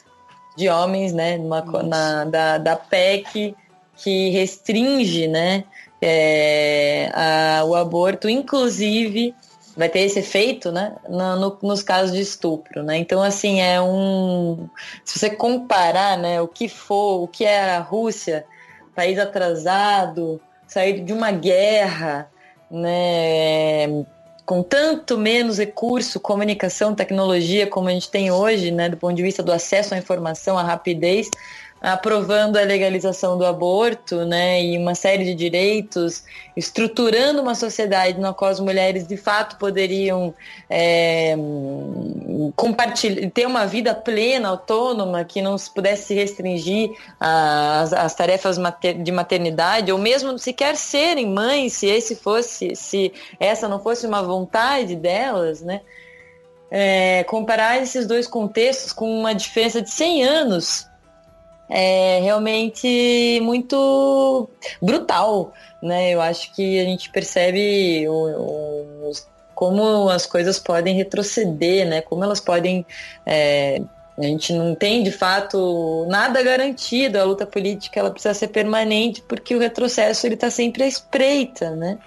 de homens, de homens né, numa, na, da, da PEC que restringe, né, é, a, o aborto, inclusive vai ter esse efeito, né, no, no, nos casos de estupro, né? Então, assim, é um, se você comparar, né, o que for, o que é a Rússia, país atrasado, saído de uma guerra, né, com tanto menos recurso, comunicação, tecnologia como a gente tem hoje, né, do ponto de vista do acesso à informação, à rapidez, aprovando a legalização do aborto, né, e uma série de direitos, estruturando uma sociedade na qual as mulheres de fato poderiam é, compartilhar, ter uma vida plena, autônoma, que não se pudesse restringir às, tarefas mater, de maternidade, ou mesmo sequer serem mães, se esse fosse, se essa não fosse uma vontade delas, né? É, comparar esses dois contextos com uma diferença de 100 anos é realmente muito brutal, né? Eu acho que a gente percebe o, o, como as coisas podem retroceder, né? Como elas podem é, a gente não tem de fato nada garantido. A luta política ela precisa ser permanente porque o retrocesso ele está sempre à espreita, né?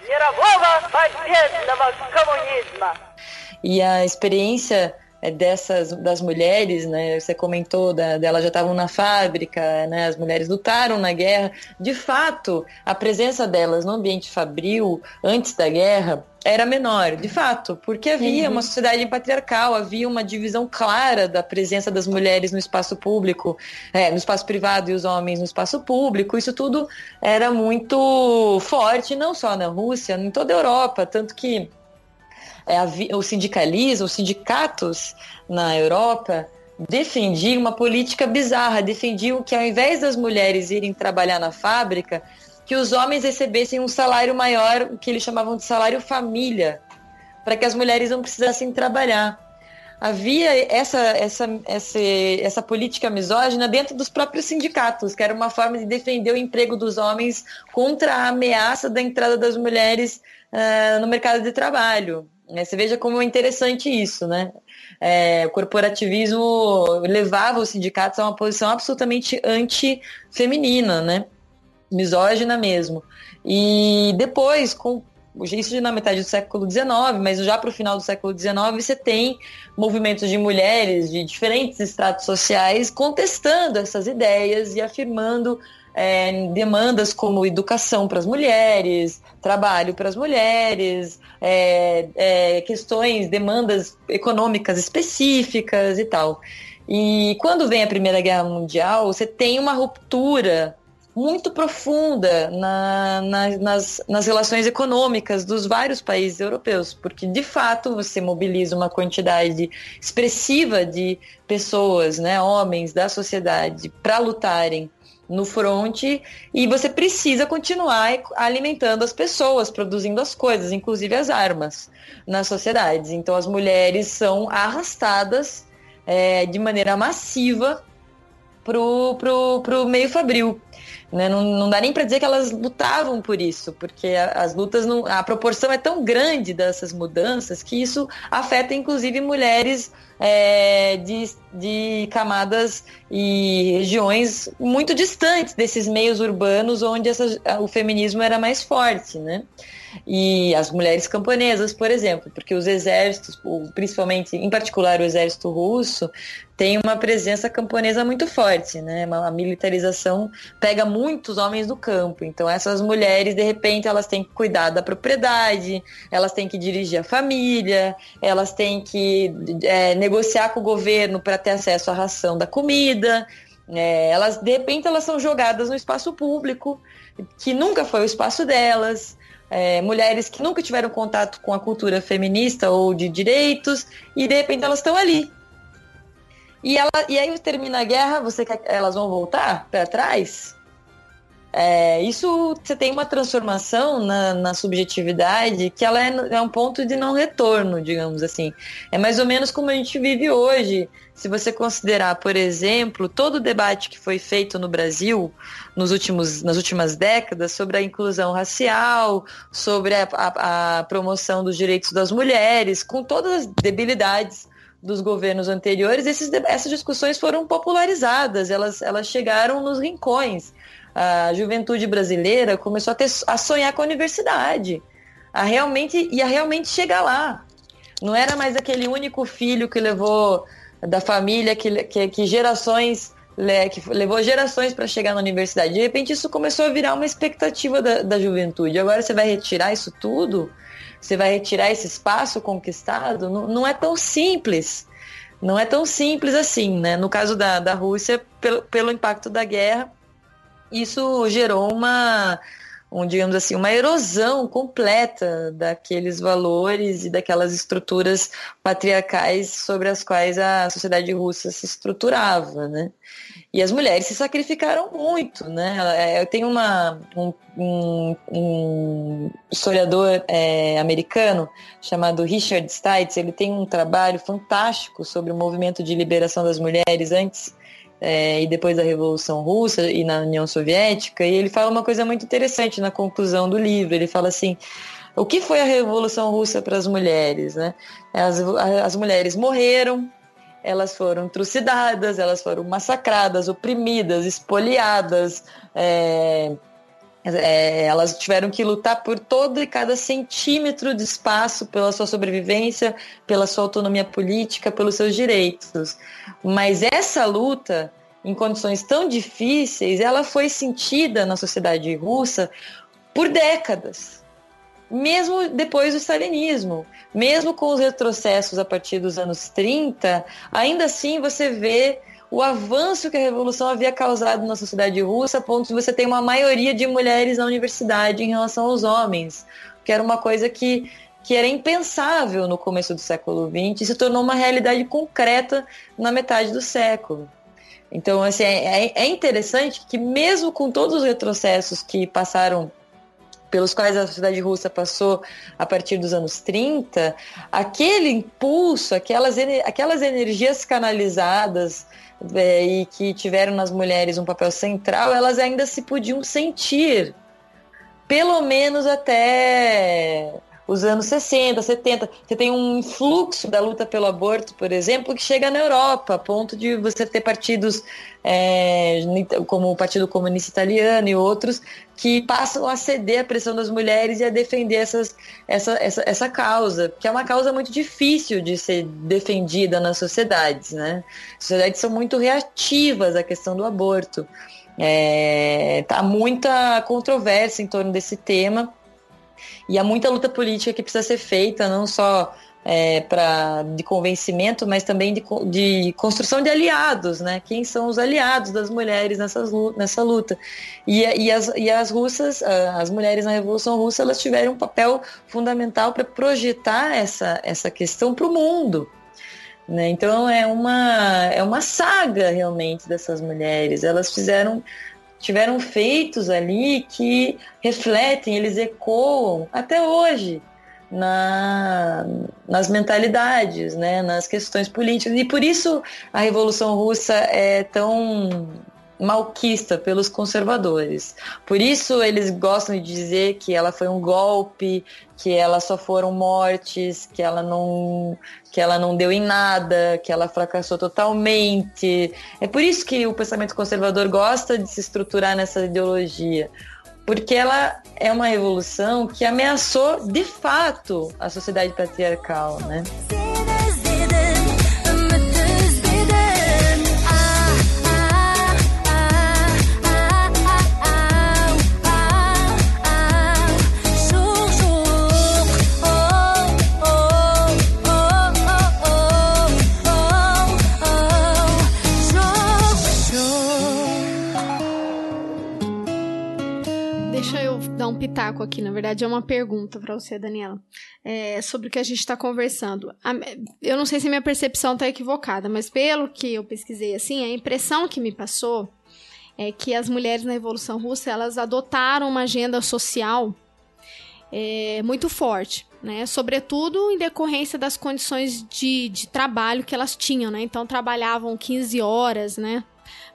E a experiência dessas das mulheres, né? Você comentou da, delas já estavam na fábrica, né? As mulheres lutaram na guerra. De fato, a presença delas no ambiente fabril antes da guerra era menor, de fato, porque havia uhum. uma sociedade patriarcal, havia uma divisão clara da presença das mulheres no espaço público, é, no espaço privado e os homens no espaço público. Isso tudo era muito forte, não só na Rússia, em toda a Europa, tanto que é, o sindicalismo, os sindicatos na Europa defendiam uma política bizarra, defendiam que ao invés das mulheres irem trabalhar na fábrica, que os homens recebessem um salário maior, o que eles chamavam de salário família, para que as mulheres não precisassem trabalhar. Havia essa, essa, essa, essa política misógina dentro dos próprios sindicatos, que era uma forma de defender o emprego dos homens contra a ameaça da entrada das mulheres uh, no mercado de trabalho. É, você veja como é interessante isso, né? É, o corporativismo levava os sindicatos a uma posição absolutamente anti-feminina, né? Misógina mesmo. E depois, com isso na metade do século XIX, mas já para o final do século XIX, você tem movimentos de mulheres de diferentes estratos sociais contestando essas ideias e afirmando é, demandas como educação para as mulheres, trabalho para as mulheres, é, é, questões, demandas econômicas específicas e tal. E quando vem a Primeira Guerra Mundial, você tem uma ruptura muito profunda na, na, nas, nas relações econômicas dos vários países europeus, porque de fato você mobiliza uma quantidade expressiva de pessoas, né, homens da sociedade, para lutarem no fronte e você precisa continuar alimentando as pessoas, produzindo as coisas, inclusive as armas, nas sociedades. Então as mulheres são arrastadas é, de maneira massiva pro, pro, pro meio fabril. Né? Não, não dá nem para dizer que elas lutavam por isso, porque as lutas, não, a proporção é tão grande dessas mudanças que isso afeta inclusive mulheres é, de, de camadas e regiões muito distantes desses meios urbanos onde essa, o feminismo era mais forte, né? E as mulheres camponesas, por exemplo, porque os exércitos, principalmente, em particular o exército russo, tem uma presença camponesa muito forte, né? A militarização pega muitos homens do campo. Então essas mulheres, de repente, elas têm que cuidar da propriedade, elas têm que dirigir a família, elas têm que é, negociar com o governo para ter acesso à ração da comida. É, elas, de repente, elas são jogadas no espaço público, que nunca foi o espaço delas é, mulheres que nunca tiveram contato com a cultura feminista ou de direitos, e de repente elas estão ali. E, ela, e aí termina a guerra, você quer elas vão voltar para trás? É, isso você tem uma transformação na, na subjetividade que ela é, é, um ponto de não retorno, digamos assim. É mais ou menos como a gente vive hoje. Se você considerar, por exemplo, todo o debate que foi feito no Brasil nos últimos, nas últimas décadas sobre a inclusão racial, sobre a, a, a promoção dos direitos das mulheres, com todas as debilidades dos governos anteriores, esses, essas discussões foram popularizadas, elas, elas chegaram nos rincões a juventude brasileira começou a, ter, a sonhar com a universidade, a realmente e a realmente chegar lá. Não era mais aquele único filho que levou da família que, que, que gerações que levou gerações para chegar na universidade. De repente isso começou a virar uma expectativa da, da juventude. Agora você vai retirar isso tudo? Você vai retirar esse espaço conquistado? Não, não é tão simples. Não é tão simples assim, né? No caso da, da Rússia, pelo, pelo impacto da guerra, isso gerou uma, um, digamos assim, uma erosão completa daqueles valores e daquelas estruturas patriarcais sobre as quais a sociedade russa se estruturava, né? E as mulheres se sacrificaram muito, né? É, eu tenho uma, um, um, um historiador é, americano chamado Richard Stites, ele tem um trabalho fantástico sobre o movimento de liberação das mulheres antes é, e depois da Revolução Russa e na União Soviética, e ele fala uma coisa muito interessante na conclusão do livro. Ele fala assim: o que foi a Revolução Russa para as mulheres? Né? As, as mulheres morreram, elas foram trucidadas, elas foram massacradas, oprimidas, espoliadas. É, é, elas tiveram que lutar por todo e cada centímetro de espaço pela sua sobrevivência, pela sua autonomia política, pelos seus direitos. Mas essa luta, em condições tão difíceis, ela foi sentida na sociedade russa por décadas. Mesmo depois do stalinismo, mesmo com os retrocessos a partir dos anos 30, ainda assim você vê o avanço que a revolução havia causado na sociedade russa, a ponto de você ter uma maioria de mulheres na universidade em relação aos homens, que era uma coisa que, que era impensável no começo do século XX e se tornou uma realidade concreta na metade do século. Então, assim, é, é, é interessante que mesmo com todos os retrocessos que passaram pelos quais a sociedade russa passou a partir dos anos 30, aquele impulso, aquelas, aquelas energias canalizadas é, e que tiveram nas mulheres um papel central, elas ainda se podiam sentir, pelo menos até os anos 60, 70. Você tem um influxo da luta pelo aborto, por exemplo, que chega na Europa, a ponto de você ter partidos é, como o Partido Comunista Italiano e outros que passam a ceder à pressão das mulheres e a defender essas, essa, essa, essa causa, que é uma causa muito difícil de ser defendida nas sociedades. Né? As sociedades são muito reativas à questão do aborto. É, tá muita controvérsia em torno desse tema e há muita luta política que precisa ser feita, não só é, pra, de convencimento, mas também de, de, construção de aliados, né? Quem são os aliados das mulheres nessas, nessa luta? E, e, as, e as russas, as mulheres na Revolução Russa, elas tiveram um papel fundamental para projetar essa, essa questão para o mundo. Né? Então é uma, é uma saga realmente dessas mulheres. Elas fizeram tiveram feitos ali que refletem, eles ecoam até hoje na, nas mentalidades, né, nas questões políticas. E por isso a Revolução Russa é tão malquista pelos conservadores. Por isso eles gostam de dizer que ela foi um golpe, que ela só foram mortes, que ela não que ela não deu em nada, que ela fracassou totalmente. É por isso que o pensamento conservador gosta de se estruturar nessa ideologia, porque ela é uma revolução que ameaçou de fato a sociedade patriarcal, né? Pitaco aqui, na verdade é uma pergunta para você, Daniela, é, sobre o que a gente está conversando. eu não sei se minha percepção está equivocada, mas pelo que eu pesquisei, assim, a impressão que me passou é que as mulheres na Revolução Russa elas adotaram uma agenda social é, muito forte, né? Sobretudo em decorrência das condições de, de trabalho que elas tinham, né? Então trabalhavam 15 horas, né?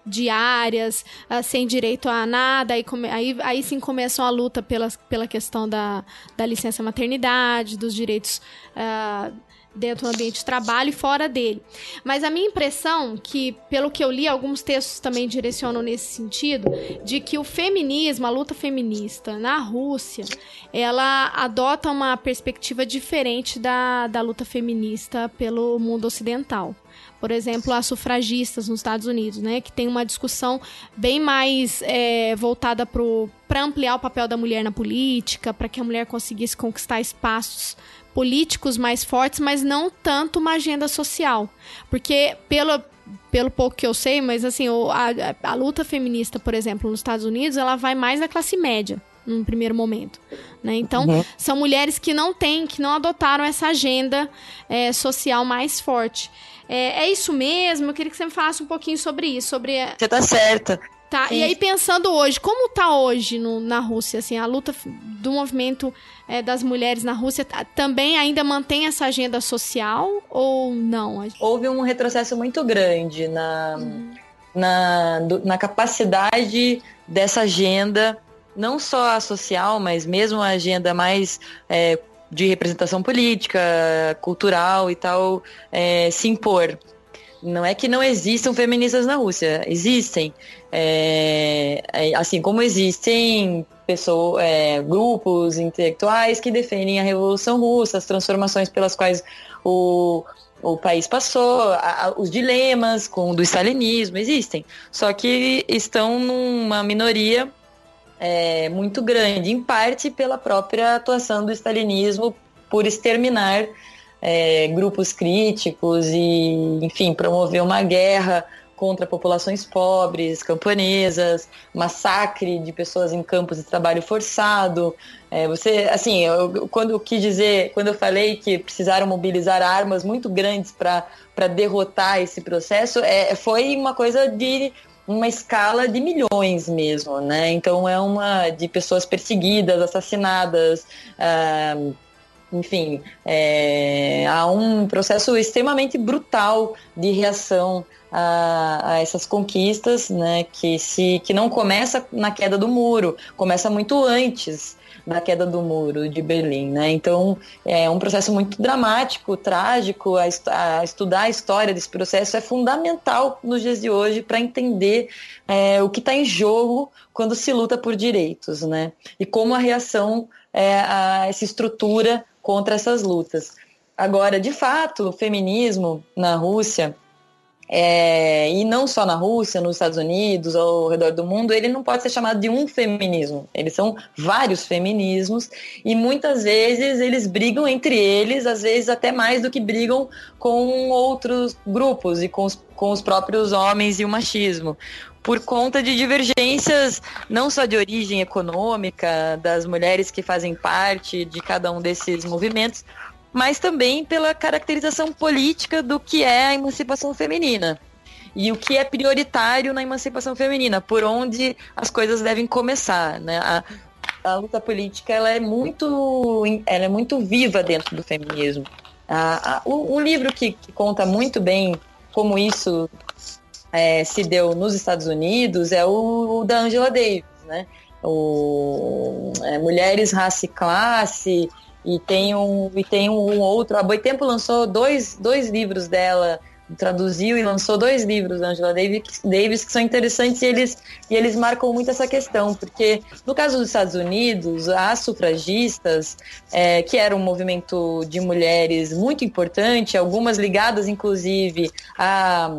Diárias, uh, sem direito a nada, aí, come, aí, aí sim começam a luta pela, pela questão da, da licença maternidade, dos direitos uh, dentro do ambiente de trabalho e fora dele. Mas a minha impressão, que pelo que eu li, alguns textos também direcionam nesse sentido, de que o feminismo, a luta feminista na Rússia, ela adota uma perspectiva diferente da, da luta feminista pelo mundo ocidental por exemplo, as sufragistas nos Estados Unidos, né, que tem uma discussão bem mais é, voltada para ampliar o papel da mulher na política, para que a mulher conseguisse conquistar espaços políticos mais fortes, mas não tanto uma agenda social. Porque, pelo, pelo pouco que eu sei, mas assim, a, a, luta feminista, por exemplo, nos Estados Unidos, ela vai mais da classe média num primeiro momento. Né? Então, uhum. são mulheres que não têm, que não adotaram essa agenda é, social mais forte. É, é, isso mesmo? Eu queria que você me falasse um pouquinho sobre isso. Sobre... Você tá certa. Tá, Sim. e aí pensando hoje, como tá hoje no, na Rússia, assim, a luta do movimento é, das mulheres na Rússia também ainda mantém essa agenda social ou não? Houve um retrocesso muito grande na, uhum. na, do, na capacidade dessa agenda, não só a social, mas mesmo a agenda mais é, de representação política, cultural e tal, é, se impor. Não é que não existam feministas na Rússia, existem. É, é assim como existem pessoas, é, grupos intelectuais que defendem a Revolução Russa, as transformações pelas quais o, o país passou, a, os dilemas com do stalinismo existem. Só que estão numa minoria é, muito grande, em parte pela própria atuação do stalinismo por exterminar é, grupos críticos e, enfim, promover uma guerra contra populações pobres, camponesas, massacre de pessoas em campos de trabalho forçado. É, você, assim, eu, quando eu quis dizer, quando eu falei que precisaram mobilizar armas muito grandes para derrotar esse processo, é, foi uma coisa de uma escala de milhões mesmo, né? Então é uma de pessoas perseguidas, assassinadas, uh, enfim, é, há um processo extremamente brutal de reação a, a, essas conquistas, né? Que se que não começa na queda do muro, começa muito antes da queda do muro de Berlim, né? Então é um processo muito dramático, trágico. A, a estudar a história desse processo é fundamental nos dias de hoje para entender é, o que está em jogo quando se luta por direitos, né? E como a reação é, a essa estrutura contra essas lutas. Agora, de fato, o feminismo na Rússia é, e não só na Rússia, nos Estados Unidos, ao redor do mundo, ele não pode ser chamado de um feminismo. Eles são vários feminismos e muitas vezes eles brigam entre eles, às vezes até mais do que brigam com outros grupos e com os, com os próprios homens e o machismo. Por conta de divergências não só de origem econômica, das mulheres que fazem parte de cada um desses movimentos, mas também pela caracterização política do que é a emancipação feminina. E o que é prioritário na emancipação feminina, por onde as coisas devem começar. Né? A, a luta política ela é, muito, ela é muito viva dentro do feminismo. A, a, um livro que, que, conta muito bem como isso é, se deu nos Estados Unidos é o, o da Angela Davis, né? O, é, Mulheres, Raça e Classe, e tem um, e tem um outro. A Boitempo lançou dois, dois livros dela, traduziu e lançou dois livros Angela Davis, Davis que são interessantes e eles, e eles marcam muito essa questão, porque no caso dos Estados Unidos, as sufragistas, é, que era um movimento de mulheres muito importante, algumas ligadas inclusive a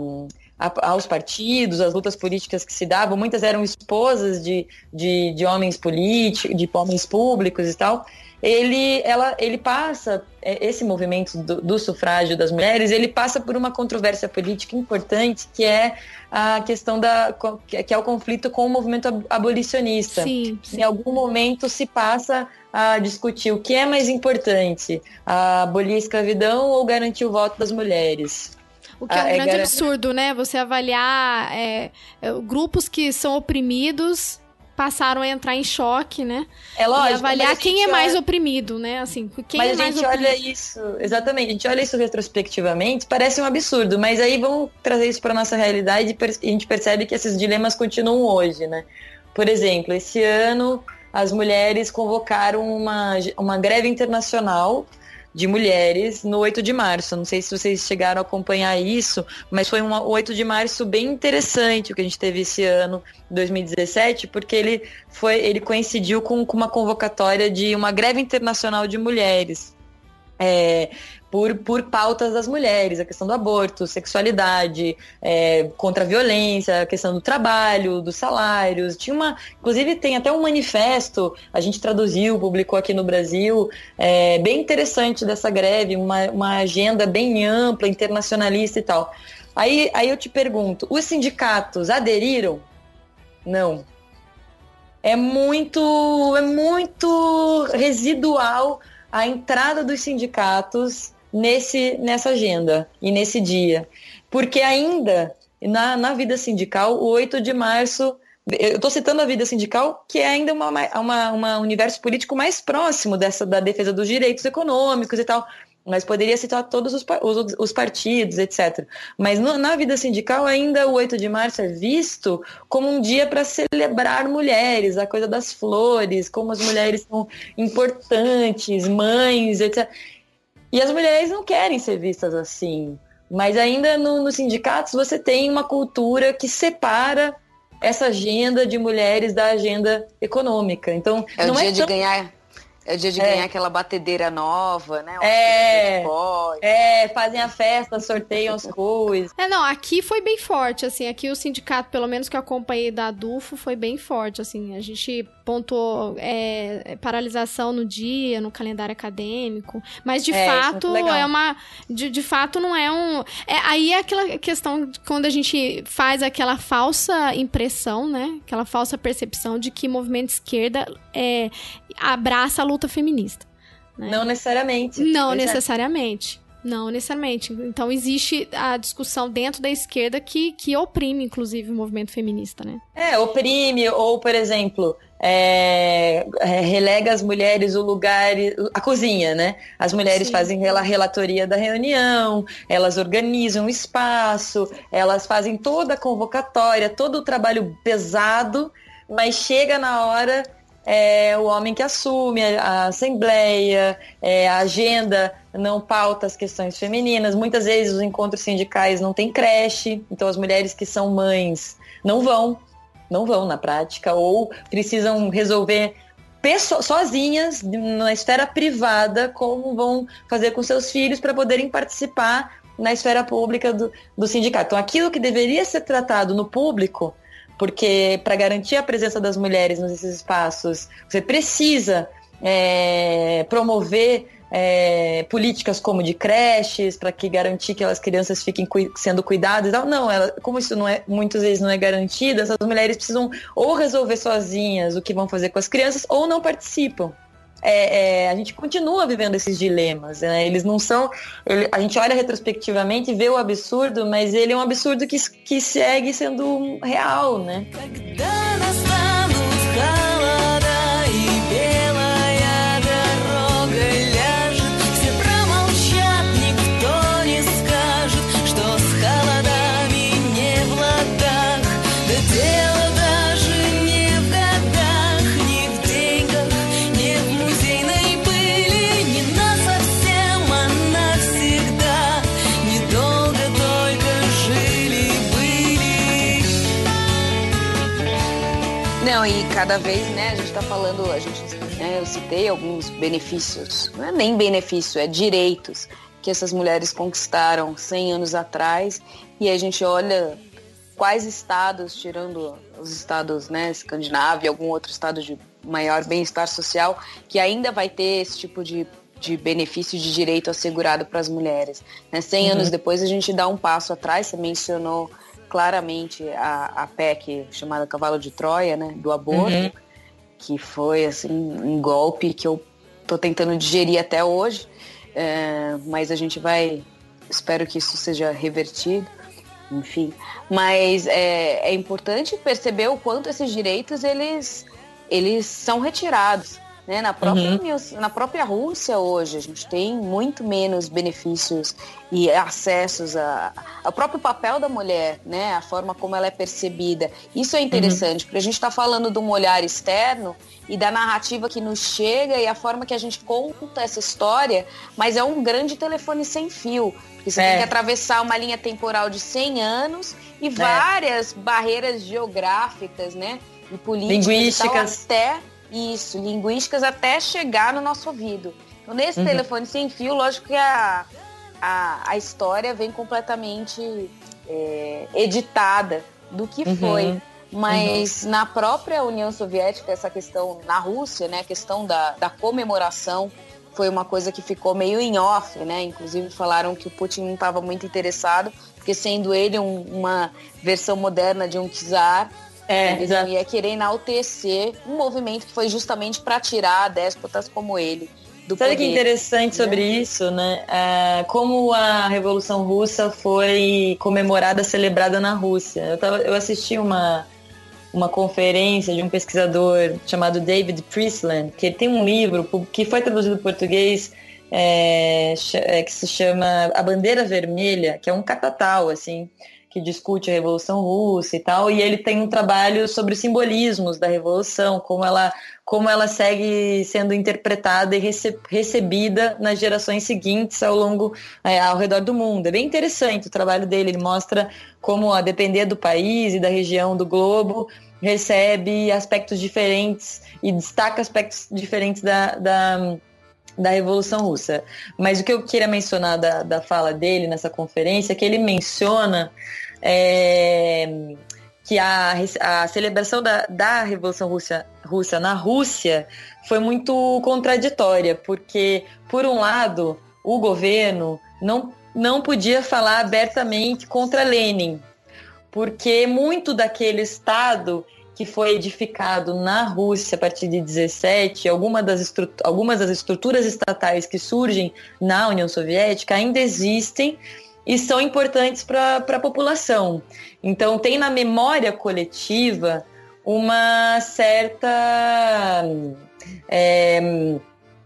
aos partidos, às lutas políticas que se davam, muitas eram esposas de, de, de homens políticos, de homens públicos e tal ele, ela, ele passa, é, esse movimento do, do, sufrágio das mulheres, ele passa por uma controvérsia política importante, que é a questão da, que é o conflito com o movimento abolicionista. Sim, sim. Em algum momento se passa a discutir o que é mais importante, abolir a escravidão ou garantir o voto das mulheres. O que é um ah, é grande absurdo, né? Você avaliar é, é, grupos que são oprimidos passaram a entrar em choque, né? É lógico. E avaliar quem é mais olha... oprimido, né? Assim, quem mas é mais a gente olha isso, exatamente, a gente olha isso retrospectivamente, parece um absurdo, mas aí vamos trazer isso para nossa realidade e a gente percebe que esses dilemas continuam hoje, né? Por exemplo, esse ano as mulheres convocaram uma, uma greve internacional de mulheres no 8 de março. Não sei se vocês chegaram a acompanhar isso, mas foi um 8 de março bem interessante o que a gente teve esse ano, 2017, porque ele foi, ele coincidiu com, com uma convocatória de uma greve internacional de mulheres. É, por, por pautas das mulheres, a questão do aborto, sexualidade, é, contra a violência, a questão do trabalho, dos salários. Tinha uma, inclusive tem até um manifesto, a gente traduziu, publicou aqui no Brasil, é, bem interessante dessa greve, uma, uma agenda bem ampla, internacionalista e tal. Aí, aí eu te pergunto, os sindicatos aderiram? Não. É muito, é muito residual a entrada dos sindicatos nesse, nessa agenda e nesse dia. Porque ainda, na, na vida sindical, o 8 de março, eu estou citando a vida sindical, que é ainda uma, uma, uma universo político mais próximo dessa da defesa dos direitos econômicos e tal. Mas poderia citar todos os, os, os partidos, etc. Mas no, na vida sindical, ainda o 8 de março é visto como um dia para celebrar mulheres, a coisa das flores, como as mulheres são importantes, mães, etc. E as mulheres não querem ser vistas assim. Mas ainda no, nos sindicatos você tem uma cultura que separa essa agenda de mulheres da agenda econômica. Então, é não o dia é de ganhar é dia de é. ganhar aquela batedeira nova, né? é, é, fazem a festa, sorteiam as coisas. É, não, aqui foi bem forte, assim, aqui o sindicato, pelo menos que eu acompanhei da Adufo, foi bem forte, assim, a gente pontuou é, paralisação no dia, no calendário acadêmico, mas de é, fato é uma, de, de fato não é um, é, aí é aquela questão de quando a gente faz aquela falsa impressão, né, aquela falsa percepção de que movimento esquerda é, abraça a luta luta feminista. Né? Não necessariamente. Não necessariamente. Não necessariamente. Então existe a discussão dentro da esquerda que, que oprime, inclusive, o movimento feminista, né? É, oprime, ou, por exemplo, é, é, relega as mulheres o lugar, a cozinha, né? As mulheres Sim. fazem a relatoria da reunião, elas organizam o espaço, elas fazem toda a convocatória, todo o trabalho pesado, mas chega na hora é o homem que assume a assembleia, é, a agenda não pauta as questões femininas. Muitas vezes os encontros sindicais não têm creche, então as mulheres que são mães não vão, não vão na prática, ou precisam resolver sozinhas na esfera privada como vão fazer com seus filhos para poderem participar na esfera pública do, do sindicato. Então, aquilo que deveria ser tratado no público, porque para garantir a presença das mulheres nesses espaços, você precisa é, promover é, políticas como de creches, para que garantir que as crianças fiquem cu sendo cuidadas e. Não, ela, como isso não é, muitas vezes não é garantido, essas mulheres precisam ou resolver sozinhas o que vão fazer com as crianças ou não participam. É, é, a gente continua vivendo esses dilemas. Né? Eles não são. Ele, a gente olha retrospectivamente e vê o absurdo, mas ele é um absurdo que, que segue sendo real, né? Cada vez, né, a gente está falando, a gente, né, eu citei alguns benefícios, não é nem benefício, é direitos que essas mulheres conquistaram 100 anos atrás e a gente olha quais estados, tirando os estados, né, Escandinávia, algum outro estado de maior bem-estar social, que ainda vai ter esse tipo de, de benefício de direito assegurado para as mulheres. Né? 100 uhum. anos depois a gente dá um passo atrás, você mencionou claramente a, a PEC chamada Cavalo de Troia, né, do aborto, uhum. que foi assim um golpe que eu tô tentando digerir até hoje, é, mas a gente vai, espero que isso seja revertido, enfim. Mas é, é importante perceber o quanto esses direitos eles eles são retirados. Né? Na, própria, uhum. na própria Rússia hoje, a gente tem muito menos benefícios e acessos a, ao próprio papel da mulher, né? a forma como ela é percebida. Isso é interessante, uhum. porque a gente está falando de um olhar externo e da narrativa que nos chega e a forma que a gente conta essa história, mas é um grande telefone sem fio. Porque você é. tem que atravessar uma linha temporal de 100 anos e é. várias barreiras geográficas, né? E políticas Linguísticas. E tal, até isso, linguísticas até chegar no nosso ouvido. Então, nesse uhum. telefone sem fio, lógico que a, a, a história vem completamente é, editada do que uhum. foi. Mas uhum. na própria União Soviética, essa questão, na Rússia, né, a questão da, da comemoração foi uma coisa que ficou meio em off, né? Inclusive falaram que o Putin não estava muito interessado, porque sendo ele um, uma versão moderna de um czar, é, Eles exato. ia querer enaltecer um movimento que foi justamente para tirar déspotas como ele do Sabe poder. que interessante né? sobre isso, né? É, como a Revolução Russa foi comemorada, celebrada na Rússia. Eu, tava, eu assisti uma, uma conferência de um pesquisador chamado David Priestland, que tem um livro que foi traduzido em português é, é, que se chama A Bandeira Vermelha, que é um catatal, assim, que discute a Revolução Russa e tal, e ele tem um trabalho sobre os simbolismos da Revolução, como ela, como ela segue sendo interpretada e rece recebida nas gerações seguintes ao longo, é, ao redor do mundo. É bem interessante o trabalho dele, ele mostra como, a depender do país e da região do globo, recebe aspectos diferentes e destaca aspectos diferentes da, da da Revolução Russa. Mas o que eu queria mencionar da, da fala dele nessa conferência é que ele menciona é, que a, a celebração da, da Revolução Russa, Russa na Rússia foi muito contraditória, porque, por um lado, o governo não, não podia falar abertamente contra Lenin, porque muito daquele Estado que foi edificado na Rússia a partir de 17, alguma das algumas das estruturas estatais que surgem na União Soviética ainda existem e são importantes para a população. Então, tem na memória coletiva uma certa. É,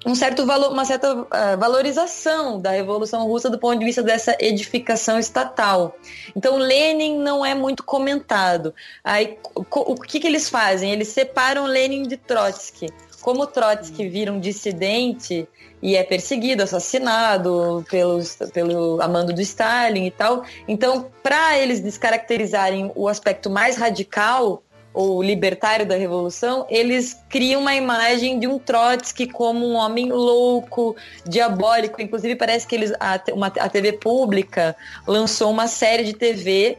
um certo valor, uma certa uh, valorização da Revolução Russa do ponto de vista dessa edificação estatal. Então, Lenin não é muito comentado. Aí, o que, que eles fazem? Eles separam Lenin de Trotsky. Como Trotsky vira um dissidente e é perseguido, assassinado pelos, pelo amando do Stalin e tal. Então, para eles descaracterizarem o aspecto mais radical ou libertário da revolução, eles criam uma imagem de um Trotsky como um homem louco, diabólico. Inclusive parece que eles a, uma, a TV pública lançou uma série de TV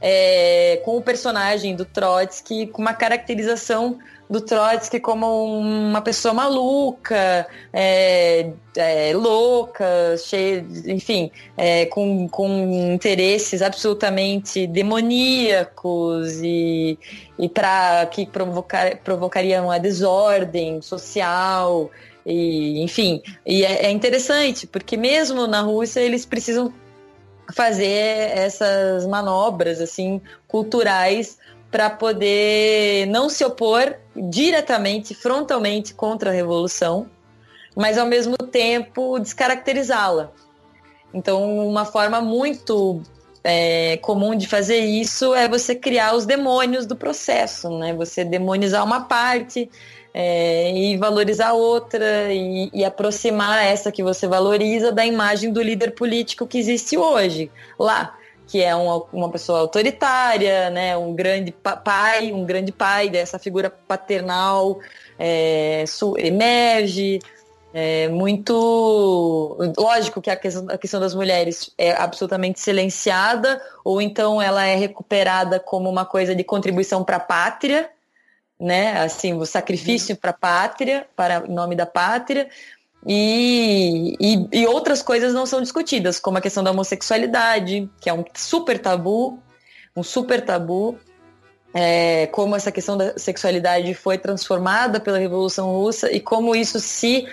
é, com o personagem do Trotsky, com uma caracterização do Trotsky como uma pessoa maluca, é, é, louca, cheia, enfim, é, com, com interesses absolutamente demoníacos e, e para que provocar, provocariam uma desordem social. E, enfim, e é, é interessante, porque mesmo na Rússia eles precisam fazer essas manobras assim culturais para poder não se opor diretamente, frontalmente contra a revolução, mas ao mesmo tempo descaracterizá-la. Então, uma forma muito é, comum de fazer isso é você criar os demônios do processo, né? Você demonizar uma parte é, e valorizar outra e, e, aproximar essa que você valoriza da imagem do líder político que existe hoje lá que é uma, uma pessoa autoritária, né, um grande pai, um grande pai dessa figura paternal é, emerge. É muito lógico que a questão, a questão das mulheres é absolutamente silenciada, ou então ela é recuperada como uma coisa de contribuição para a pátria, né? Assim, o sacrifício para a pátria, para em nome da pátria, e, e, e, outras coisas não são discutidas, como a questão da homossexualidade, que é um super tabu, um super tabu, é, como essa questão da sexualidade foi transformada pela Revolução Russa e como isso se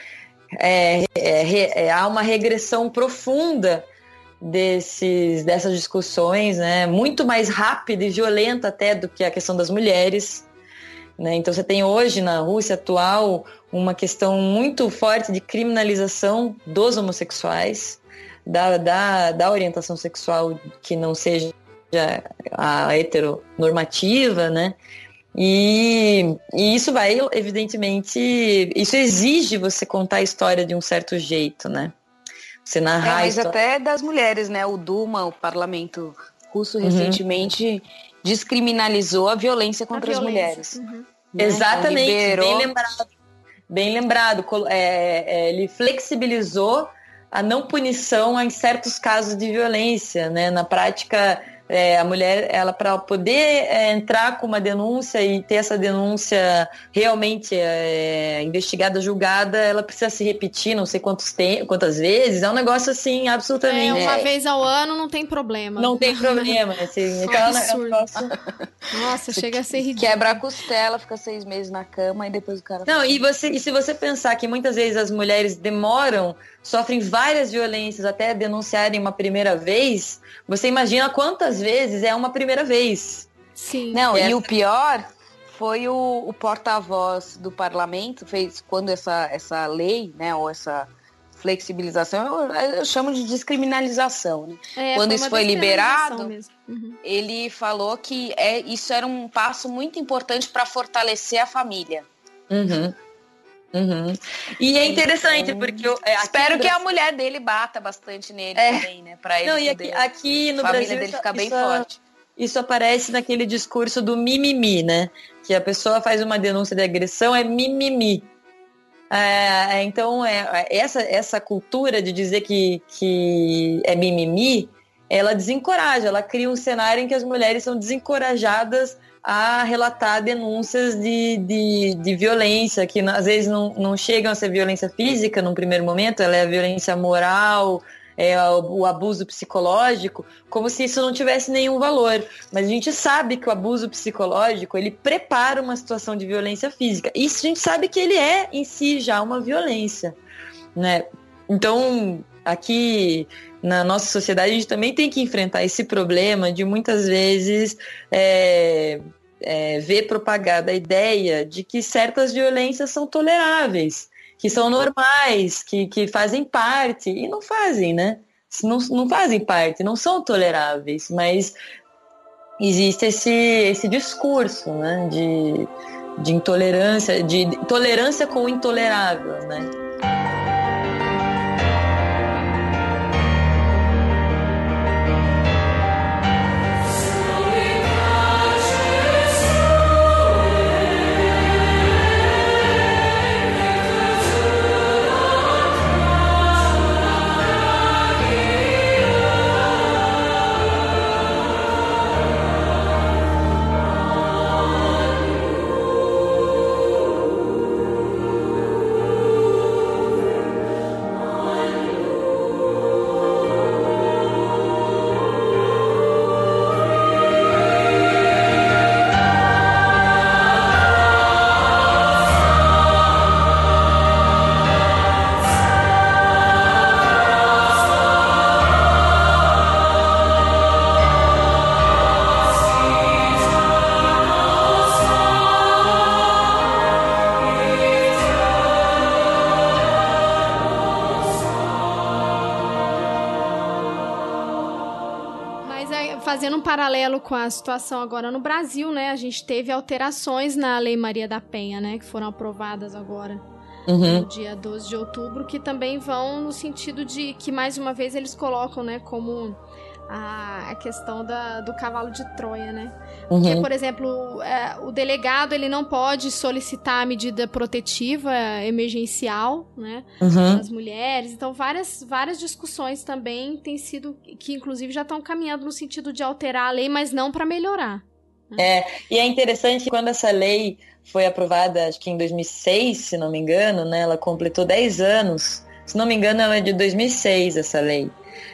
é, é, é há uma regressão profunda desses, dessas discussões, né, muito mais rápida e violenta até do que a questão das mulheres. Né? Então você tem hoje na Rússia atual uma questão muito forte de criminalização dos homossexuais, da, da, da orientação sexual que não seja a heteronormativa, né? E, e, isso vai, evidentemente, isso exige você contar a história de um certo jeito, né? Você narrar. É, mas até das mulheres, né? O Duma, o parlamento russo, uhum. recentemente descriminalizou a violência contra a as mulheres. Uhum. Né? Exatamente, então, bem lembrado. Bem lembrado. É, é, ele flexibilizou a não punição em certos casos de violência, né? Na prática, é, a mulher, ela para poder é, entrar com uma denúncia e ter essa denúncia realmente é, investigada, julgada, ela precisa se repetir, não sei quantos tem, quantas vezes. É um negócio assim absolutamente. É, uma vez ao ano não tem problema. Não tem problema, assim. aquela, é um negócio... Nossa, chega a ser ridículo. Quebra a costela, fica seis meses na cama e depois o cara. Não, e você, e se você pensar que muitas vezes as mulheres demoram sofrem várias violências até denunciarem uma primeira vez, você imagina quantas vezes é uma primeira vez. Sim. Não, e, e o pior foi o, o porta-voz do parlamento, fez quando essa, essa lei, né, ou essa flexibilização, eu, eu chamo de descriminalização, né? É, quando isso foi liberado, uhum. ele falou que é, isso era um passo muito importante para fortalecer a família. Uhum. Uhum. E é interessante, então, porque eu, é, espero que a mulher dele bata bastante nele é. também, né? Pra ele Não, e aqui, aqui no Brasil dele ficar bem forte. Isso aparece naquele discurso do mimimi, né? Que a pessoa faz uma denúncia de agressão, é mimimi. É, é então, é, é, essa, essa cultura de dizer que, que é mimimi, ela desencoraja, ela cria um cenário em que as mulheres são desencorajadas a relatar denúncias de, de, de violência, que às vezes não, não chegam a ser violência física num primeiro momento, ela é violência moral, é o, abuso psicológico, como se isso não tivesse nenhum valor. Mas a gente sabe que o abuso psicológico, ele prepara uma situação de violência física. Isso a gente sabe que ele é em si já uma violência, né? Então, aqui na nossa sociedade a gente também tem que enfrentar esse problema de muitas vezes é, é, ver propagada a ideia de que certas violências são toleráveis, que são normais, que, que fazem parte, e não fazem, né? Não, não fazem parte, não são toleráveis, mas existe esse, esse discurso né, de, de intolerância, de tolerância com o intolerável, né? Paralelo com a situação agora no Brasil, né? A gente teve alterações na Lei Maria da Penha, né? Que foram aprovadas agora. Uhum. No dia 12 de outubro, que também vão no sentido de que, mais uma vez, eles colocam, né, como a, a questão da, do cavalo de Troia, né? Uhum. Porque, por exemplo, é, o delegado ele não pode solicitar a medida protetiva emergencial, né? Uhum. Das mulheres. Então, várias, várias discussões também têm sido, que inclusive já estão caminhando no sentido de alterar a lei, mas não para melhorar. Né? É, e é interessante quando essa lei foi aprovada, acho que em 2006, se não me engano, né? Ela completou 10 anos. Se não me engano, ela é de 2006, essa lei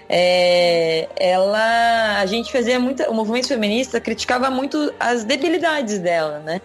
é, ela, a gente fazia muito, o movimento feminista criticava muito as debilidades dela, né?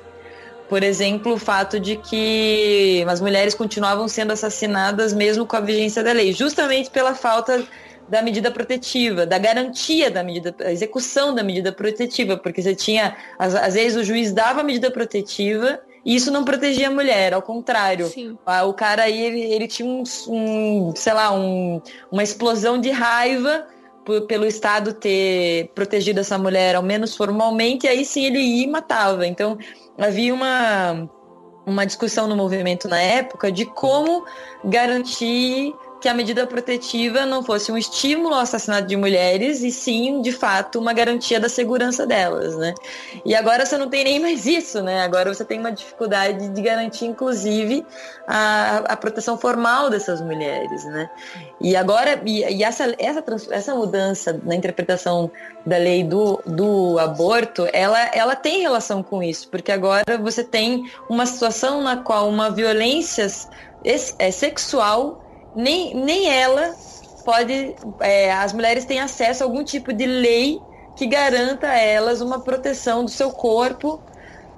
Por exemplo, o fato de que as mulheres continuavam sendo assassinadas mesmo com a vigência da lei, justamente pela falta da medida protetiva, da garantia da medida, a execução da medida protetiva, porque você tinha, às, às vezes o juiz dava a medida protetiva e isso não protegia a mulher, ao contrário. Sim. O cara aí, ele, ele tinha um, um, sei lá, um, uma explosão de raiva por, pelo Estado ter protegido essa mulher, ao menos formalmente, e aí sim ele ia e matava. Então, havia uma, uma discussão no movimento na época de como garantir que a medida protetiva não fosse um estímulo ao assassinato de mulheres e sim, de fato, uma garantia da segurança delas, né? E agora você não tem nem mais isso, né? Agora você tem uma dificuldade de garantir, inclusive, a, a proteção formal dessas mulheres, né? E agora, e, e essa, essa, essa mudança na interpretação da lei do, do aborto, ela, ela tem relação com isso, porque agora você tem uma situação na qual uma violência é, sexual nem, nem ela pode. É, as mulheres têm acesso a algum tipo de lei que garanta a elas uma proteção do seu corpo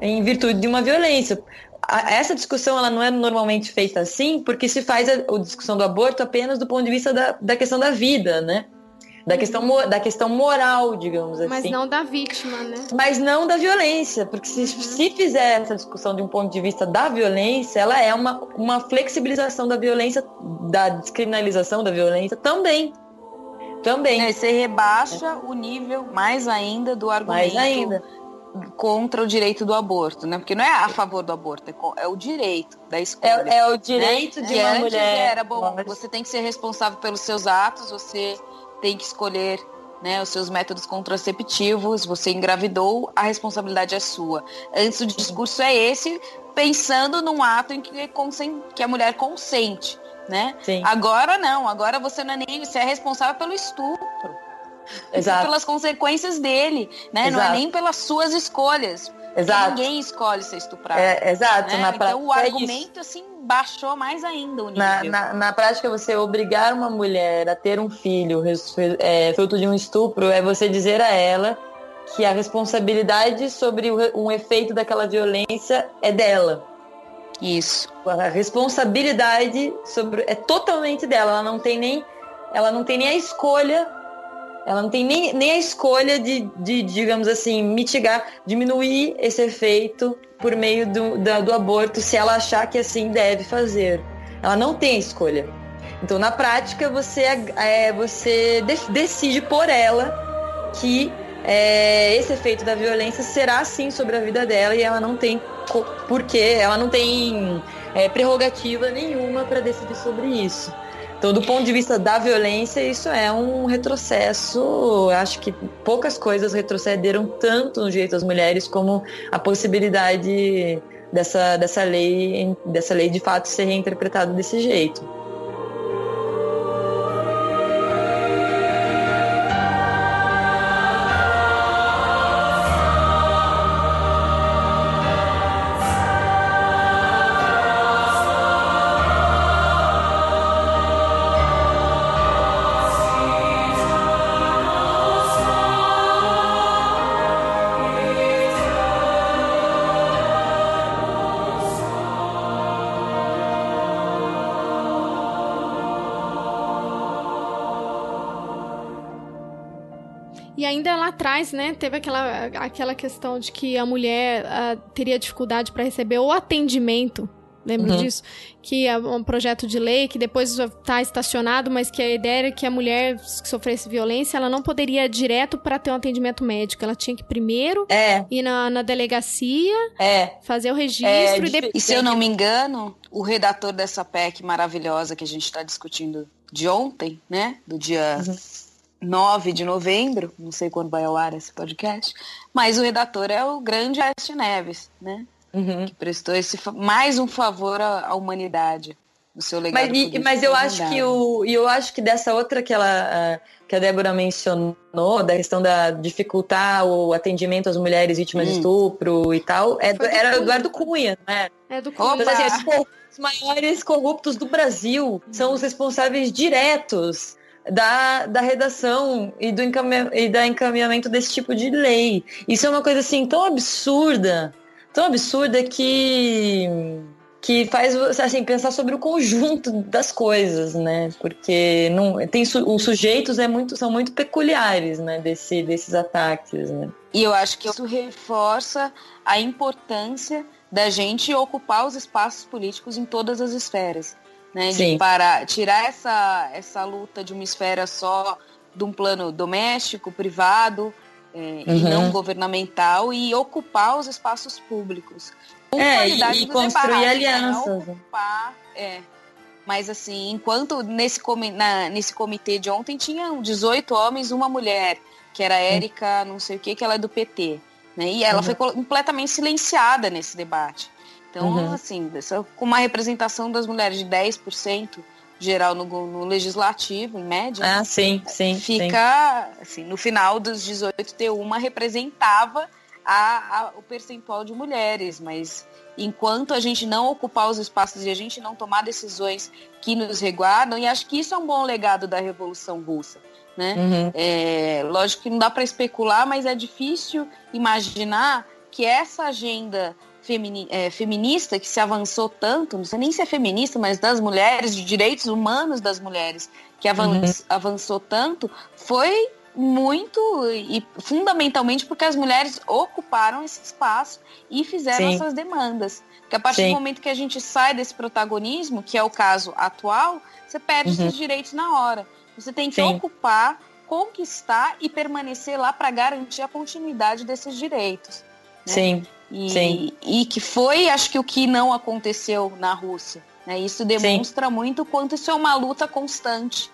em virtude de uma violência. essa discussão ela não é normalmente feita assim, porque se faz a, a discussão do aborto apenas do ponto de vista da, da questão da vida, né? Da questão, da questão moral, digamos assim. Mas não da vítima, né? Mas não da violência, porque se, se fizer essa discussão de um ponto de vista da violência, ela é uma, uma flexibilização da violência, da descriminalização da violência também. Também. É, você rebaixa é. o nível mais ainda do argumento. Mais ainda contra o direito do aborto, né? Porque não é a favor do aborto, é, é o direito da escolha. É, é o direito né? de uma mulher. Era bom, você tem que ser responsável pelos seus atos, você tem que escolher né, os seus métodos contraceptivos, você engravidou, a responsabilidade é sua. Antes o discurso é esse, pensando num ato em que, que a mulher consente. Né? Sim. Agora não, agora você não é nem você é responsável pelo estupro. Exato. pelas consequências dele, né? Exato. Não é nem pelas suas escolhas. Exato. Ninguém escolhe ser estuprado. É, exato. Né? então o é argumento é assim baixou mais ainda o nível. Na, na, na, prática, você obrigar uma mulher a ter um filho é, fruto de um estupro é você dizer a ela que a responsabilidade sobre o, um efeito daquela violência é dela. Isso. A responsabilidade sobre é totalmente dela. Ela não tem nem ela não tem nem a escolha ela não tem nem, nem a escolha de, de, digamos assim, mitigar, diminuir esse efeito por meio do, da, do aborto se ela achar que assim deve fazer. Ela não tem escolha. Então, na prática, você, é, você de, decide por ela que é, esse efeito da violência será sim sobre a vida dela e ela não tem porquê, ela não tem é, prerrogativa nenhuma para decidir sobre isso. Então, do ponto de vista da violência, isso é um retrocesso. Acho que poucas coisas retrocederam tanto no direito das mulheres como a possibilidade dessa, dessa lei, dessa lei de fato ser reinterpretada desse jeito. Teve aquela, aquela questão de que a mulher uh, teria dificuldade para receber o atendimento Lembra uhum. disso? Que é um projeto de lei que depois está estacionado, mas que a ideia era que a mulher que sofresse violência, ela não poderia ir direto para ter um atendimento médico. Ela tinha que primeiro é. ir na, na delegacia, é. fazer o registro é, e depois. E se eu não me engano, o redator dessa PEC maravilhosa que a gente está discutindo de ontem, né? Do dia. Uhum. 9 de novembro, não sei quando vai ao ar esse podcast, mas o redator é o grande Aécio Neves, né? uhum. que prestou esse mais um favor à, à humanidade no seu legado. Mas, e, mas eu acho que o eu acho que dessa outra que ela que a Débora mencionou da questão da dificultar o atendimento às mulheres vítimas hum. de estupro e tal, é do, era Cunha. Eduardo Cunha, né? É do Cunha. Então, assim, os maiores corruptos do Brasil são os responsáveis diretos da, da redação e do encaminha, e da encaminhamento desse tipo de lei. Isso é uma coisa assim tão absurda tão absurda que que faz assim pensar sobre o conjunto das coisas, né? Porque não tem os sujeitos é muito são muito peculiares, né? Desse, desses ataques, né? E eu acho que isso reforça a importância da gente ocupar os espaços políticos em todas as esferas, né? Sim. De para tirar essa essa luta de uma esfera só de um plano doméstico, privado, é, uhum. e não governamental e ocupar os espaços públicos. Com é, e, e construir né? alianças. Né? Ocupar, é. Mas assim, enquanto nesse, na, nesse comitê de ontem tinham 18 homens uma mulher, que era Érica, não sei o que, que ela é do PT. Né? E ela uhum. foi completamente silenciada nesse debate. Então, uhum. assim, com uma representação das mulheres de 10%, geral no, no, legislativo, em média. Ah, sim, sim. Fica, sim. assim, no final dos 18 ter uma representava a, a, o percentual de mulheres, mas enquanto a gente não ocupar os espaços e a gente não tomar decisões que nos reguardam, e acho que isso é um bom legado da Revolução Russa. Né? Uhum. É, lógico que não dá para especular, mas é difícil imaginar que essa agenda femini, é, feminista que se avançou tanto, não sei nem se é feminista, mas das mulheres, de direitos humanos das mulheres, que avançou, uhum. avançou tanto, foi muito e fundamentalmente porque as mulheres ocuparam esse espaço e fizeram Sim. suas demandas. Porque a partir Sim. do momento que a gente sai desse protagonismo, que é o caso atual, você perde uhum. seus direitos na hora. Você tem que Sim. ocupar, conquistar e permanecer lá para garantir a continuidade desses direitos. Né? Sim. E, Sim. e que foi, acho que o que não aconteceu na Rússia. Né? Isso demonstra Sim. muito quanto isso é uma luta constante.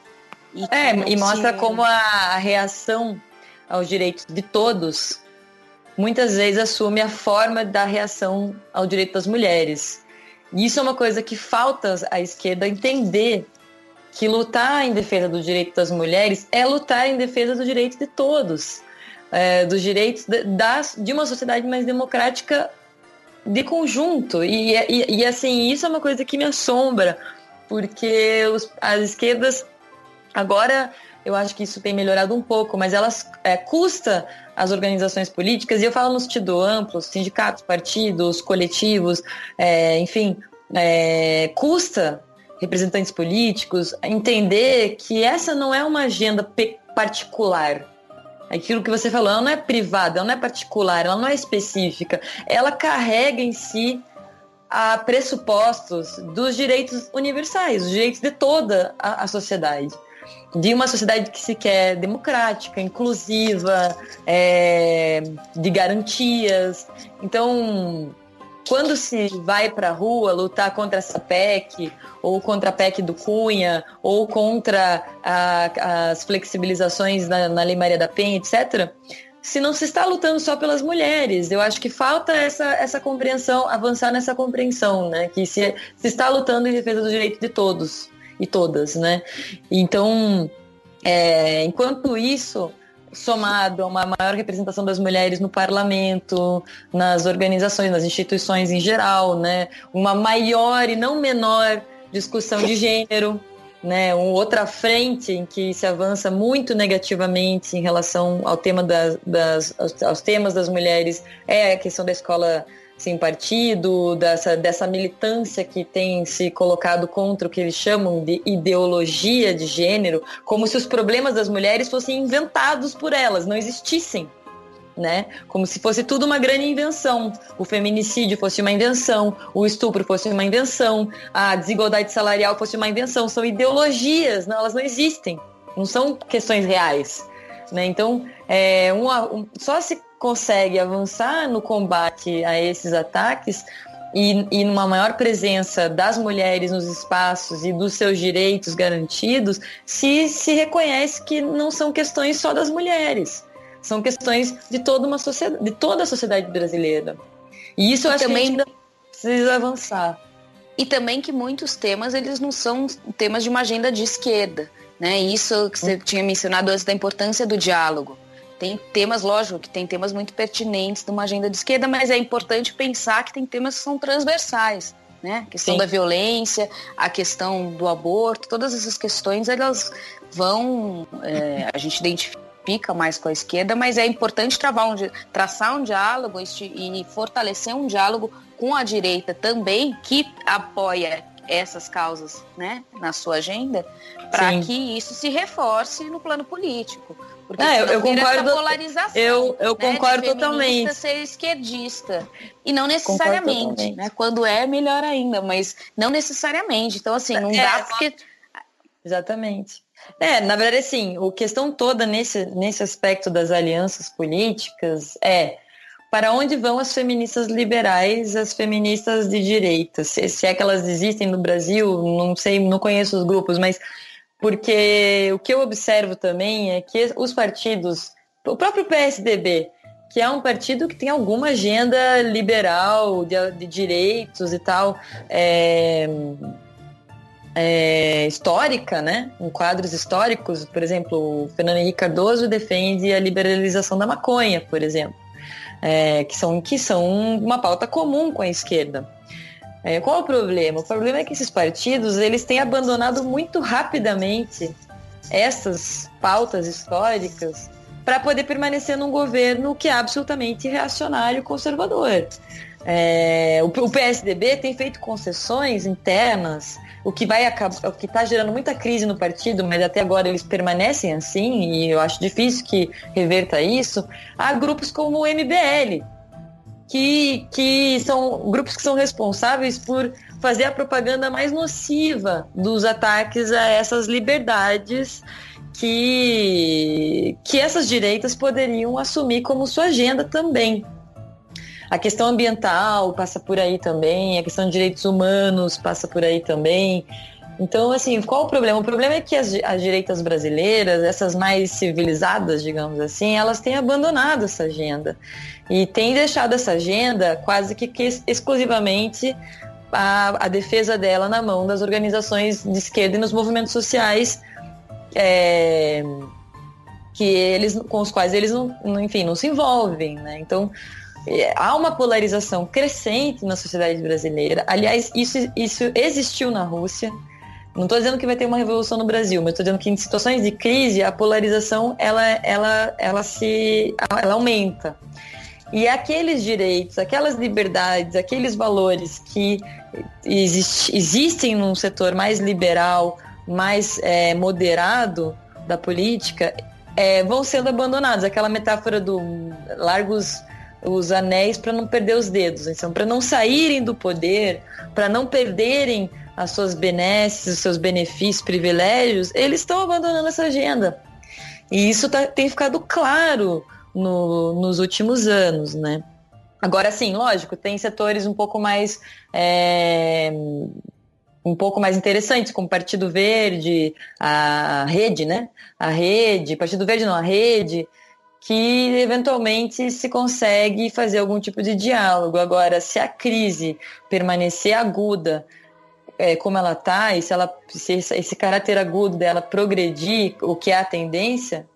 E é, e mostra se... como a reação aos direitos de todos muitas vezes assume a forma da reação ao direito das mulheres. E isso é uma coisa que falta à esquerda entender que lutar em defesa do direito das mulheres é lutar em defesa do direito de todos é, dos direitos de, das, de uma sociedade mais democrática de conjunto. E, e, e, assim, isso é uma coisa que me assombra, porque os, as esquerdas, agora eu acho que isso tem melhorado um pouco, mas elas é, custa as organizações políticas, e eu falo no sentido amplo, sindicatos, partidos, coletivos, é, enfim, é, custa representantes políticos entender que essa não é uma agenda particular Aquilo que você falou, ela não é privada, ela não é particular, ela não é específica. Ela carrega em si a pressupostos dos direitos universais, os direitos de toda a, a sociedade. De uma sociedade que se quer democrática, inclusiva, é, de garantias. Então, quando se vai para a rua lutar contra essa PEC, ou contra a PEC do Cunha, ou contra a, as flexibilizações na, na Lei Maria da Penha, etc., se não se está lutando só pelas mulheres. Eu acho que falta essa, essa compreensão, avançar nessa compreensão, né? Que se, se está lutando em defesa do direito de todos e todas, né? Então, é, enquanto isso, somado a uma maior representação das mulheres no parlamento, nas organizações, nas instituições em geral, né? Uma maior e não menor discussão de gênero, né? Uma outra frente em que se avança muito negativamente em relação ao tema das, das aos, aos temas das mulheres é a questão da escola sem partido, dessa, dessa militância que tem se colocado contra o que eles chamam de ideologia de gênero, como se os problemas das mulheres fossem inventados por elas, não existissem. né? Como se fosse tudo uma grande invenção. O feminicídio fosse uma invenção, o estupro fosse uma invenção, a desigualdade salarial fosse uma invenção. São ideologias, não, elas não existem, não são questões reais. Né? Então, é, um, só se consegue avançar no combate a esses ataques e, e numa maior presença das mulheres nos espaços e dos seus direitos garantidos, se se reconhece que não são questões só das mulheres, são questões de toda uma sociedade, de toda a sociedade brasileira. E isso eu acho também... que ainda precisa avançar. E também que muitos temas eles não são temas de uma agenda de esquerda, né? Isso que você tinha mencionado antes da importância do diálogo. Tem temas, lógico, que tem temas muito pertinentes de uma agenda de esquerda, mas é importante pensar que tem temas que são transversais. Né? A questão Sim. da violência, a questão do aborto, todas essas questões elas vão, é, a gente identifica mais com a esquerda, mas é importante travar um, traçar um diálogo e fortalecer um diálogo com a direita também, que apoia essas causas né, na sua agenda, para que isso se reforce no plano político. Porque é, eu, eu concordo. polarização. Eu, eu né, concordo totalmente. ser esquerdista. E não necessariamente. Né? Quando é, melhor ainda, mas não necessariamente. Então, assim, não é, dá porque. Exatamente. É, na verdade, assim, a questão toda nesse, nesse aspecto das alianças políticas é para onde vão as feministas liberais, as feministas de direita? Se, se é que elas existem no Brasil, não sei, não conheço os grupos, mas porque o que eu observo também é que os partidos, o próprio PSDB, que é um partido que tem alguma agenda liberal, de, de direitos e tal, é, é, histórica, né? Em quadros históricos, por exemplo, o Fernando Henrique Cardoso defende a liberalização da maconha, por exemplo, é, que, são, que são uma pauta comum com a esquerda. É, qual o problema? O problema é que esses partidos eles têm abandonado muito rapidamente essas pautas históricas para poder permanecer num governo que é absolutamente reacionário conservador. É, o, o, PSDB tem feito concessões internas, o que vai acabar, o que está gerando muita crise no partido, mas até agora eles permanecem assim, e eu acho difícil que reverta isso, a grupos como o MBL, que, que são grupos que são responsáveis por fazer a propaganda mais nociva dos ataques a essas liberdades que, que essas direitas poderiam assumir como sua agenda também. A questão ambiental passa por aí também, a questão de direitos humanos passa por aí também. Então, assim, qual o problema? O problema é que as, as direitas brasileiras, essas mais civilizadas, digamos assim, elas têm abandonado essa agenda. E têm deixado essa agenda quase que, que exclusivamente a, a, defesa dela na mão das organizações de esquerda e nos movimentos sociais é, que eles, com os quais eles não, enfim, não se envolvem. Né? Então, é, há uma polarização crescente na sociedade brasileira. Aliás, isso, isso existiu na Rússia. Não estou dizendo que vai ter uma revolução no Brasil, mas estou dizendo que em situações de crise a polarização ela, ela, ela se ela aumenta. E aqueles direitos, aquelas liberdades, aqueles valores que exist, existem num setor mais liberal, mais é, moderado da política, é, vão sendo abandonados. Aquela metáfora do largos os anéis para não perder os dedos, então para não saírem do poder, para não perderem as suas benesses, os seus benefícios, privilégios, eles estão abandonando essa agenda. E isso tá, tem ficado claro no, nos últimos anos, né? Agora sim, lógico, tem setores um pouco mais é, um pouco mais interessantes, como Partido Verde, a Rede, né? A Rede, Partido Verde não, a Rede, que eventualmente se consegue fazer algum tipo de diálogo. Agora, se a crise permanecer aguda é, como ela está, e se, ela, se esse caráter agudo dela progredir, o que é a tendência,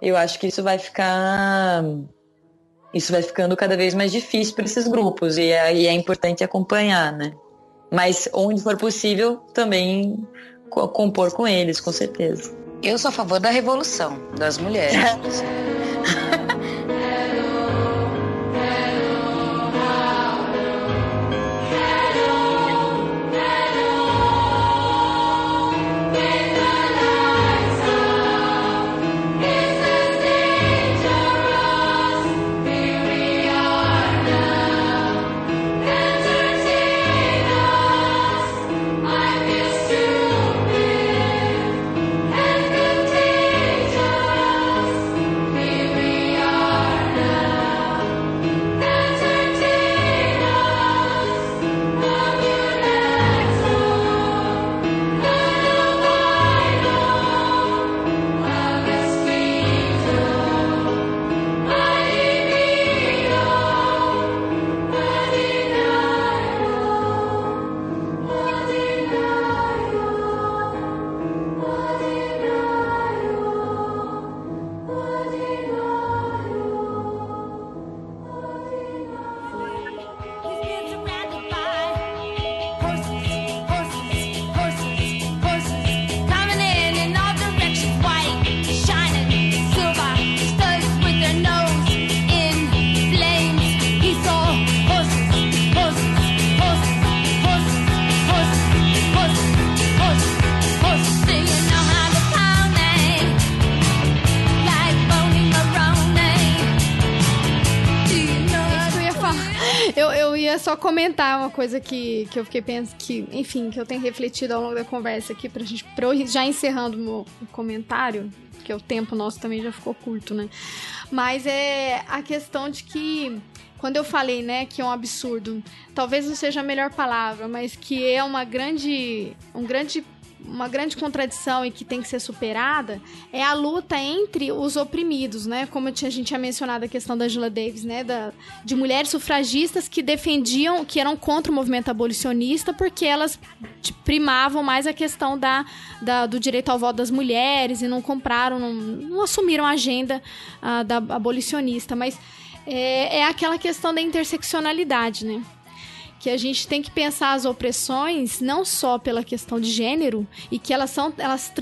eu acho que isso vai ficar. Isso vai ficando cada vez mais difícil para esses grupos e é, e é importante acompanhar, né? Mas onde for possível, também compor com eles, com certeza. Eu sou a favor da revolução das mulheres. só comentar uma coisa que, que eu fiquei pensando, que, enfim, que eu tenho refletido ao longo da conversa aqui, pra gente, pra eu já encerrando o meu comentário, porque o tempo nosso também já ficou curto, né? Mas é a questão de que quando eu falei, né, que é um absurdo, talvez não seja a melhor palavra, mas que é uma grande, um grande uma grande contradição e que tem que ser superada é a luta entre os oprimidos, né? Como a gente tinha mencionado a questão da Angela Davis, né? Da, de mulheres sufragistas que defendiam, que eram contra o movimento abolicionista porque elas primavam mais a questão da, da do direito ao voto das mulheres e não compraram, não, não assumiram a agenda uh, da abolicionista. Mas é, é aquela questão da interseccionalidade, né? Que a gente tem que pensar as opressões não só pela questão de gênero e que elas são elas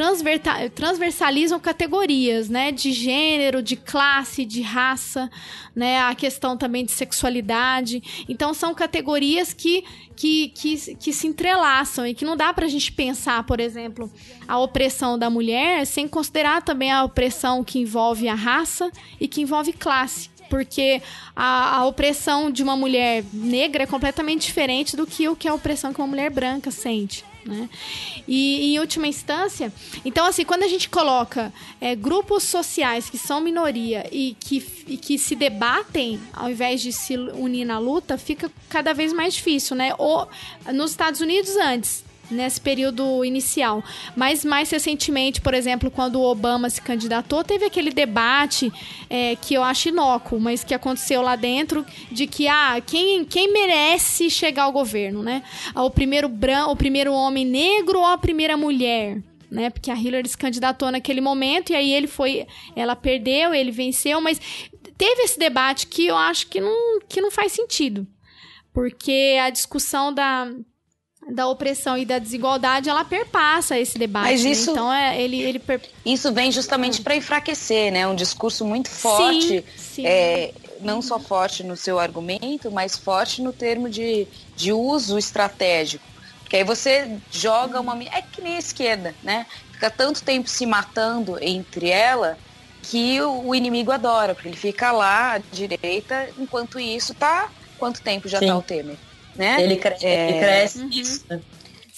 transversalizam categorias, né, de gênero, de classe, de raça, né, a questão também de sexualidade. Então são categorias que que, que, que se entrelaçam e que não dá pra gente pensar, por exemplo, a opressão da mulher sem considerar também a opressão que envolve a raça e que envolve classe porque a, a, opressão de uma mulher negra é completamente diferente do que o que a opressão que uma mulher branca sente. Né? E em última instância, então assim, quando a gente coloca é, grupos sociais que são minoria e que, e que se debatem ao invés de se unir na luta, fica cada vez mais difícil, né? Ou nos Estados Unidos antes, nesse período inicial. Mas mais recentemente, por exemplo, quando o Obama se candidatou, teve aquele debate é, que eu acho inócuo, mas que aconteceu lá dentro, de que ah, quem, quem merece chegar ao governo, né? Ah, o primeiro branco, o primeiro homem negro ou a primeira mulher? Né, porque a Hillary se candidatou naquele momento e aí ele foi, ela perdeu, ele venceu, mas teve esse debate que eu acho que não, que não faz sentido. Porque a discussão da, da opressão e da desigualdade, ela perpassa esse debate. Mas né? isso, né? então é, ele, ele per... isso vem justamente para enfraquecer, né? Um discurso muito forte, sim, sim. É, não só forte no seu argumento, mas forte no termo de, de uso estratégico. Porque aí você joga uma. É que nem a esquerda, né? Fica tanto tempo se matando entre ela que o, o inimigo adora, porque ele fica lá à direita, enquanto isso tá. Quanto tempo já tá Sim. tá o Temer? Né? Ele, cre é... ele cresce uhum. isso.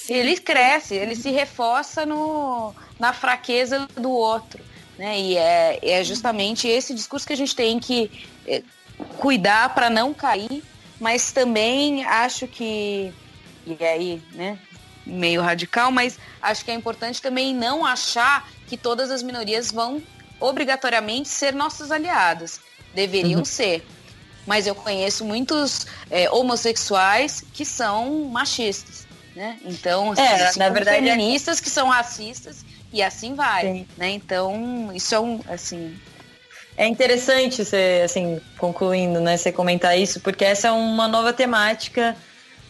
Ele cresce, ele se reforça no, na fraqueza do outro. Né? E é, é justamente esse discurso que a gente tem que é, cuidar para não cair, mas também acho que, e aí, né, meio radical, mas acho que é importante também não achar que todas as minorias vão obrigatoriamente ser nossas aliadas. Deveriam uhum. ser mas eu conheço muitos é, homossexuais que são machistas, né? Então, assim, é, na verdade, é feministas é... que são racistas e assim vai, Sim. né? Então, isso é um, assim... É interessante você, assim, concluindo, né, você comentar isso, porque essa é uma nova temática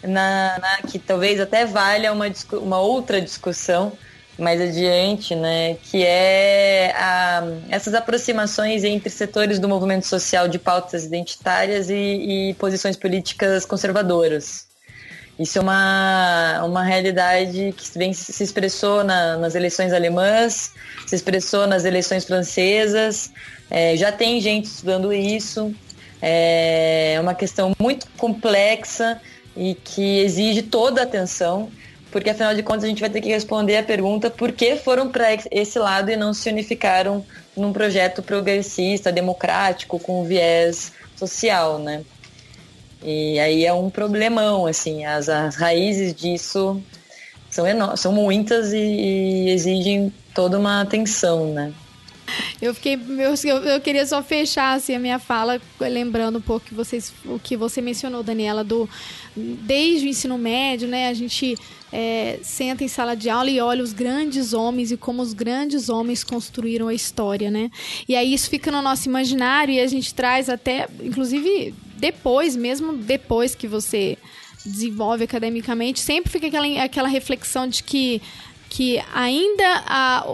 na, na que talvez até valha uma, uma outra discussão, mais adiante, né, que é a, essas aproximações entre setores do movimento social de pautas identitárias e, e posições políticas conservadoras. Isso é uma, uma realidade que vem, se expressou na, nas eleições alemãs, se expressou nas eleições francesas, é, já tem gente estudando isso. É uma questão muito complexa e que exige toda a atenção porque afinal de contas a gente vai ter que responder a pergunta por que foram para esse lado e não se unificaram num projeto progressista, democrático, com viés social, né? E aí é um problemão, assim, as, as raízes disso são, são muitas e, e exigem toda uma atenção, né? Eu fiquei. Eu, eu queria só fechar assim, a minha fala, lembrando um pouco que vocês, o que você mencionou, Daniela, do desde o ensino médio, né? A gente é, senta em sala de aula e olha os grandes homens e como os grandes homens construíram a história, né? E aí isso fica no nosso imaginário e a gente traz até, inclusive depois, mesmo depois que você desenvolve academicamente, sempre fica aquela, aquela reflexão de que que ainda há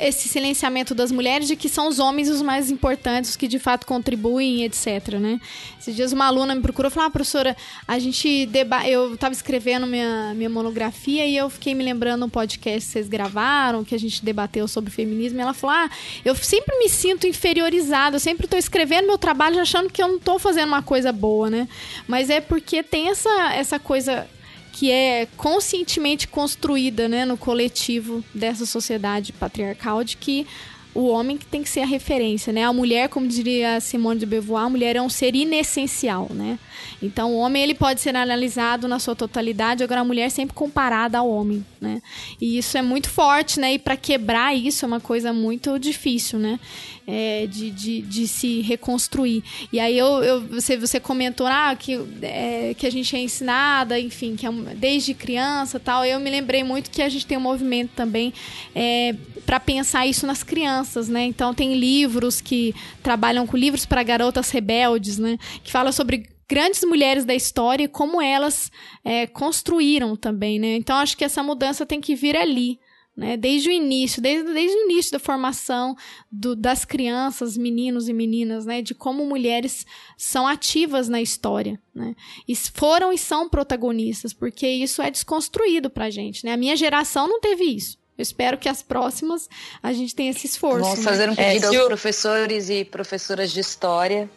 esse silenciamento das mulheres de que são os homens os mais importantes, os que de fato contribuem, etc, né? Esses dias uma aluna me procurou e falou, ah, professora, a gente deba eu estava escrevendo minha, minha monografia e eu fiquei me lembrando um podcast que vocês gravaram, que a gente debateu sobre feminismo, e ela falou, ah, eu sempre me sinto inferiorizada, eu sempre estou escrevendo meu trabalho achando que eu não estou fazendo uma coisa boa, né? Mas é porque tem essa, essa coisa que é conscientemente construída né, no coletivo dessa sociedade patriarcal de que o homem que tem que ser a referência, né? A mulher, como diria Simone de Beauvoir, a mulher é um ser inessencial, né? Então, o homem ele pode ser analisado na sua totalidade, agora a mulher sempre comparada ao homem, né? E isso é muito forte, né? E para quebrar isso é uma coisa muito difícil, né? É, de, de, de, se reconstruir. E aí eu, eu, você, você comentou ah, que, é, que a gente é ensinada, enfim, que é, desde criança tal. Eu me lembrei muito que a gente tem um movimento também é, para pensar isso nas crianças, né? Então tem livros que trabalham com livros para garotas rebeldes, né? Que fala sobre grandes mulheres da história e como elas é, construíram também, né? Então acho que essa mudança tem que vir ali, né? Desde o início, desde, desde o início da formação do, das crianças, meninos e meninas, né? De como mulheres são ativas na história, né? E foram e são protagonistas, porque isso é desconstruído pra gente, né? A minha geração não teve isso. Eu espero que as próximas a gente tenha esse esforço. Vamos né? fazer um pedido é, aos professores e professoras de história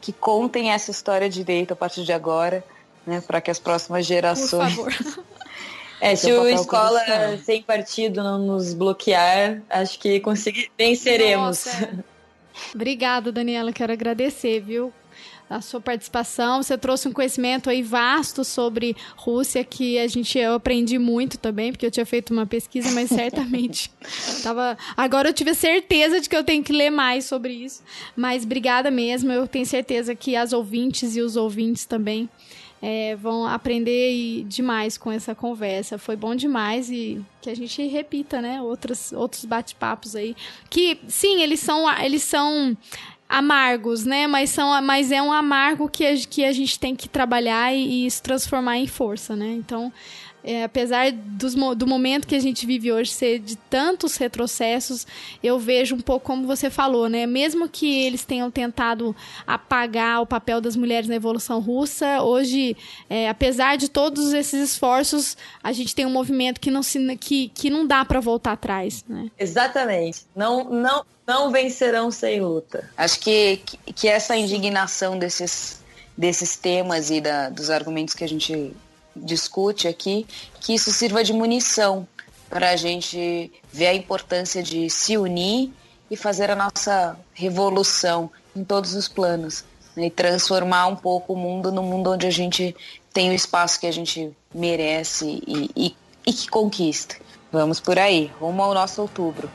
que contem essa história direito a partir de agora, né, para que as próximas gerações. Por favor. É, se o Escola Sem Partido não nos bloquear, acho que consegui, venceremos. Nossa. Obrigada, Daniela. Quero agradecer, viu? a sua participação. Você trouxe um conhecimento aí vasto sobre Rússia que a gente eu aprendi muito também, porque eu tinha feito uma pesquisa, mas certamente tava agora eu tive a certeza de que eu tenho que ler mais sobre isso. Mas obrigada mesmo. Eu tenho certeza que as ouvintes e os ouvintes também é, vão aprender demais com essa conversa. Foi bom demais e que a gente repita, né? Outros, outros bate-papos aí. Que, sim, eles são, eles são amargos, né? Mas, são, mas é um amargo que a, que a gente tem que trabalhar e, e se transformar em força, né? Então, é, apesar dos, do momento que a gente vive hoje ser de tantos retrocessos, eu vejo um pouco como você falou, né? Mesmo que eles tenham tentado apagar o papel das mulheres na Evolução Russa, hoje, é, apesar de todos esses esforços, a gente tem um movimento que não, se, que, que não dá para voltar atrás, né? Exatamente. Não, não, não vencerão sem luta. Acho que, que essa indignação desses, desses temas e da, dos argumentos que a gente discute aqui, que isso sirva de munição para a gente ver a importância de se unir e fazer a nossa revolução em todos os planos né, e transformar um pouco o mundo no mundo onde a gente tem o espaço que a gente merece e, e, e que conquista. Vamos por aí, rumo ao nosso outubro.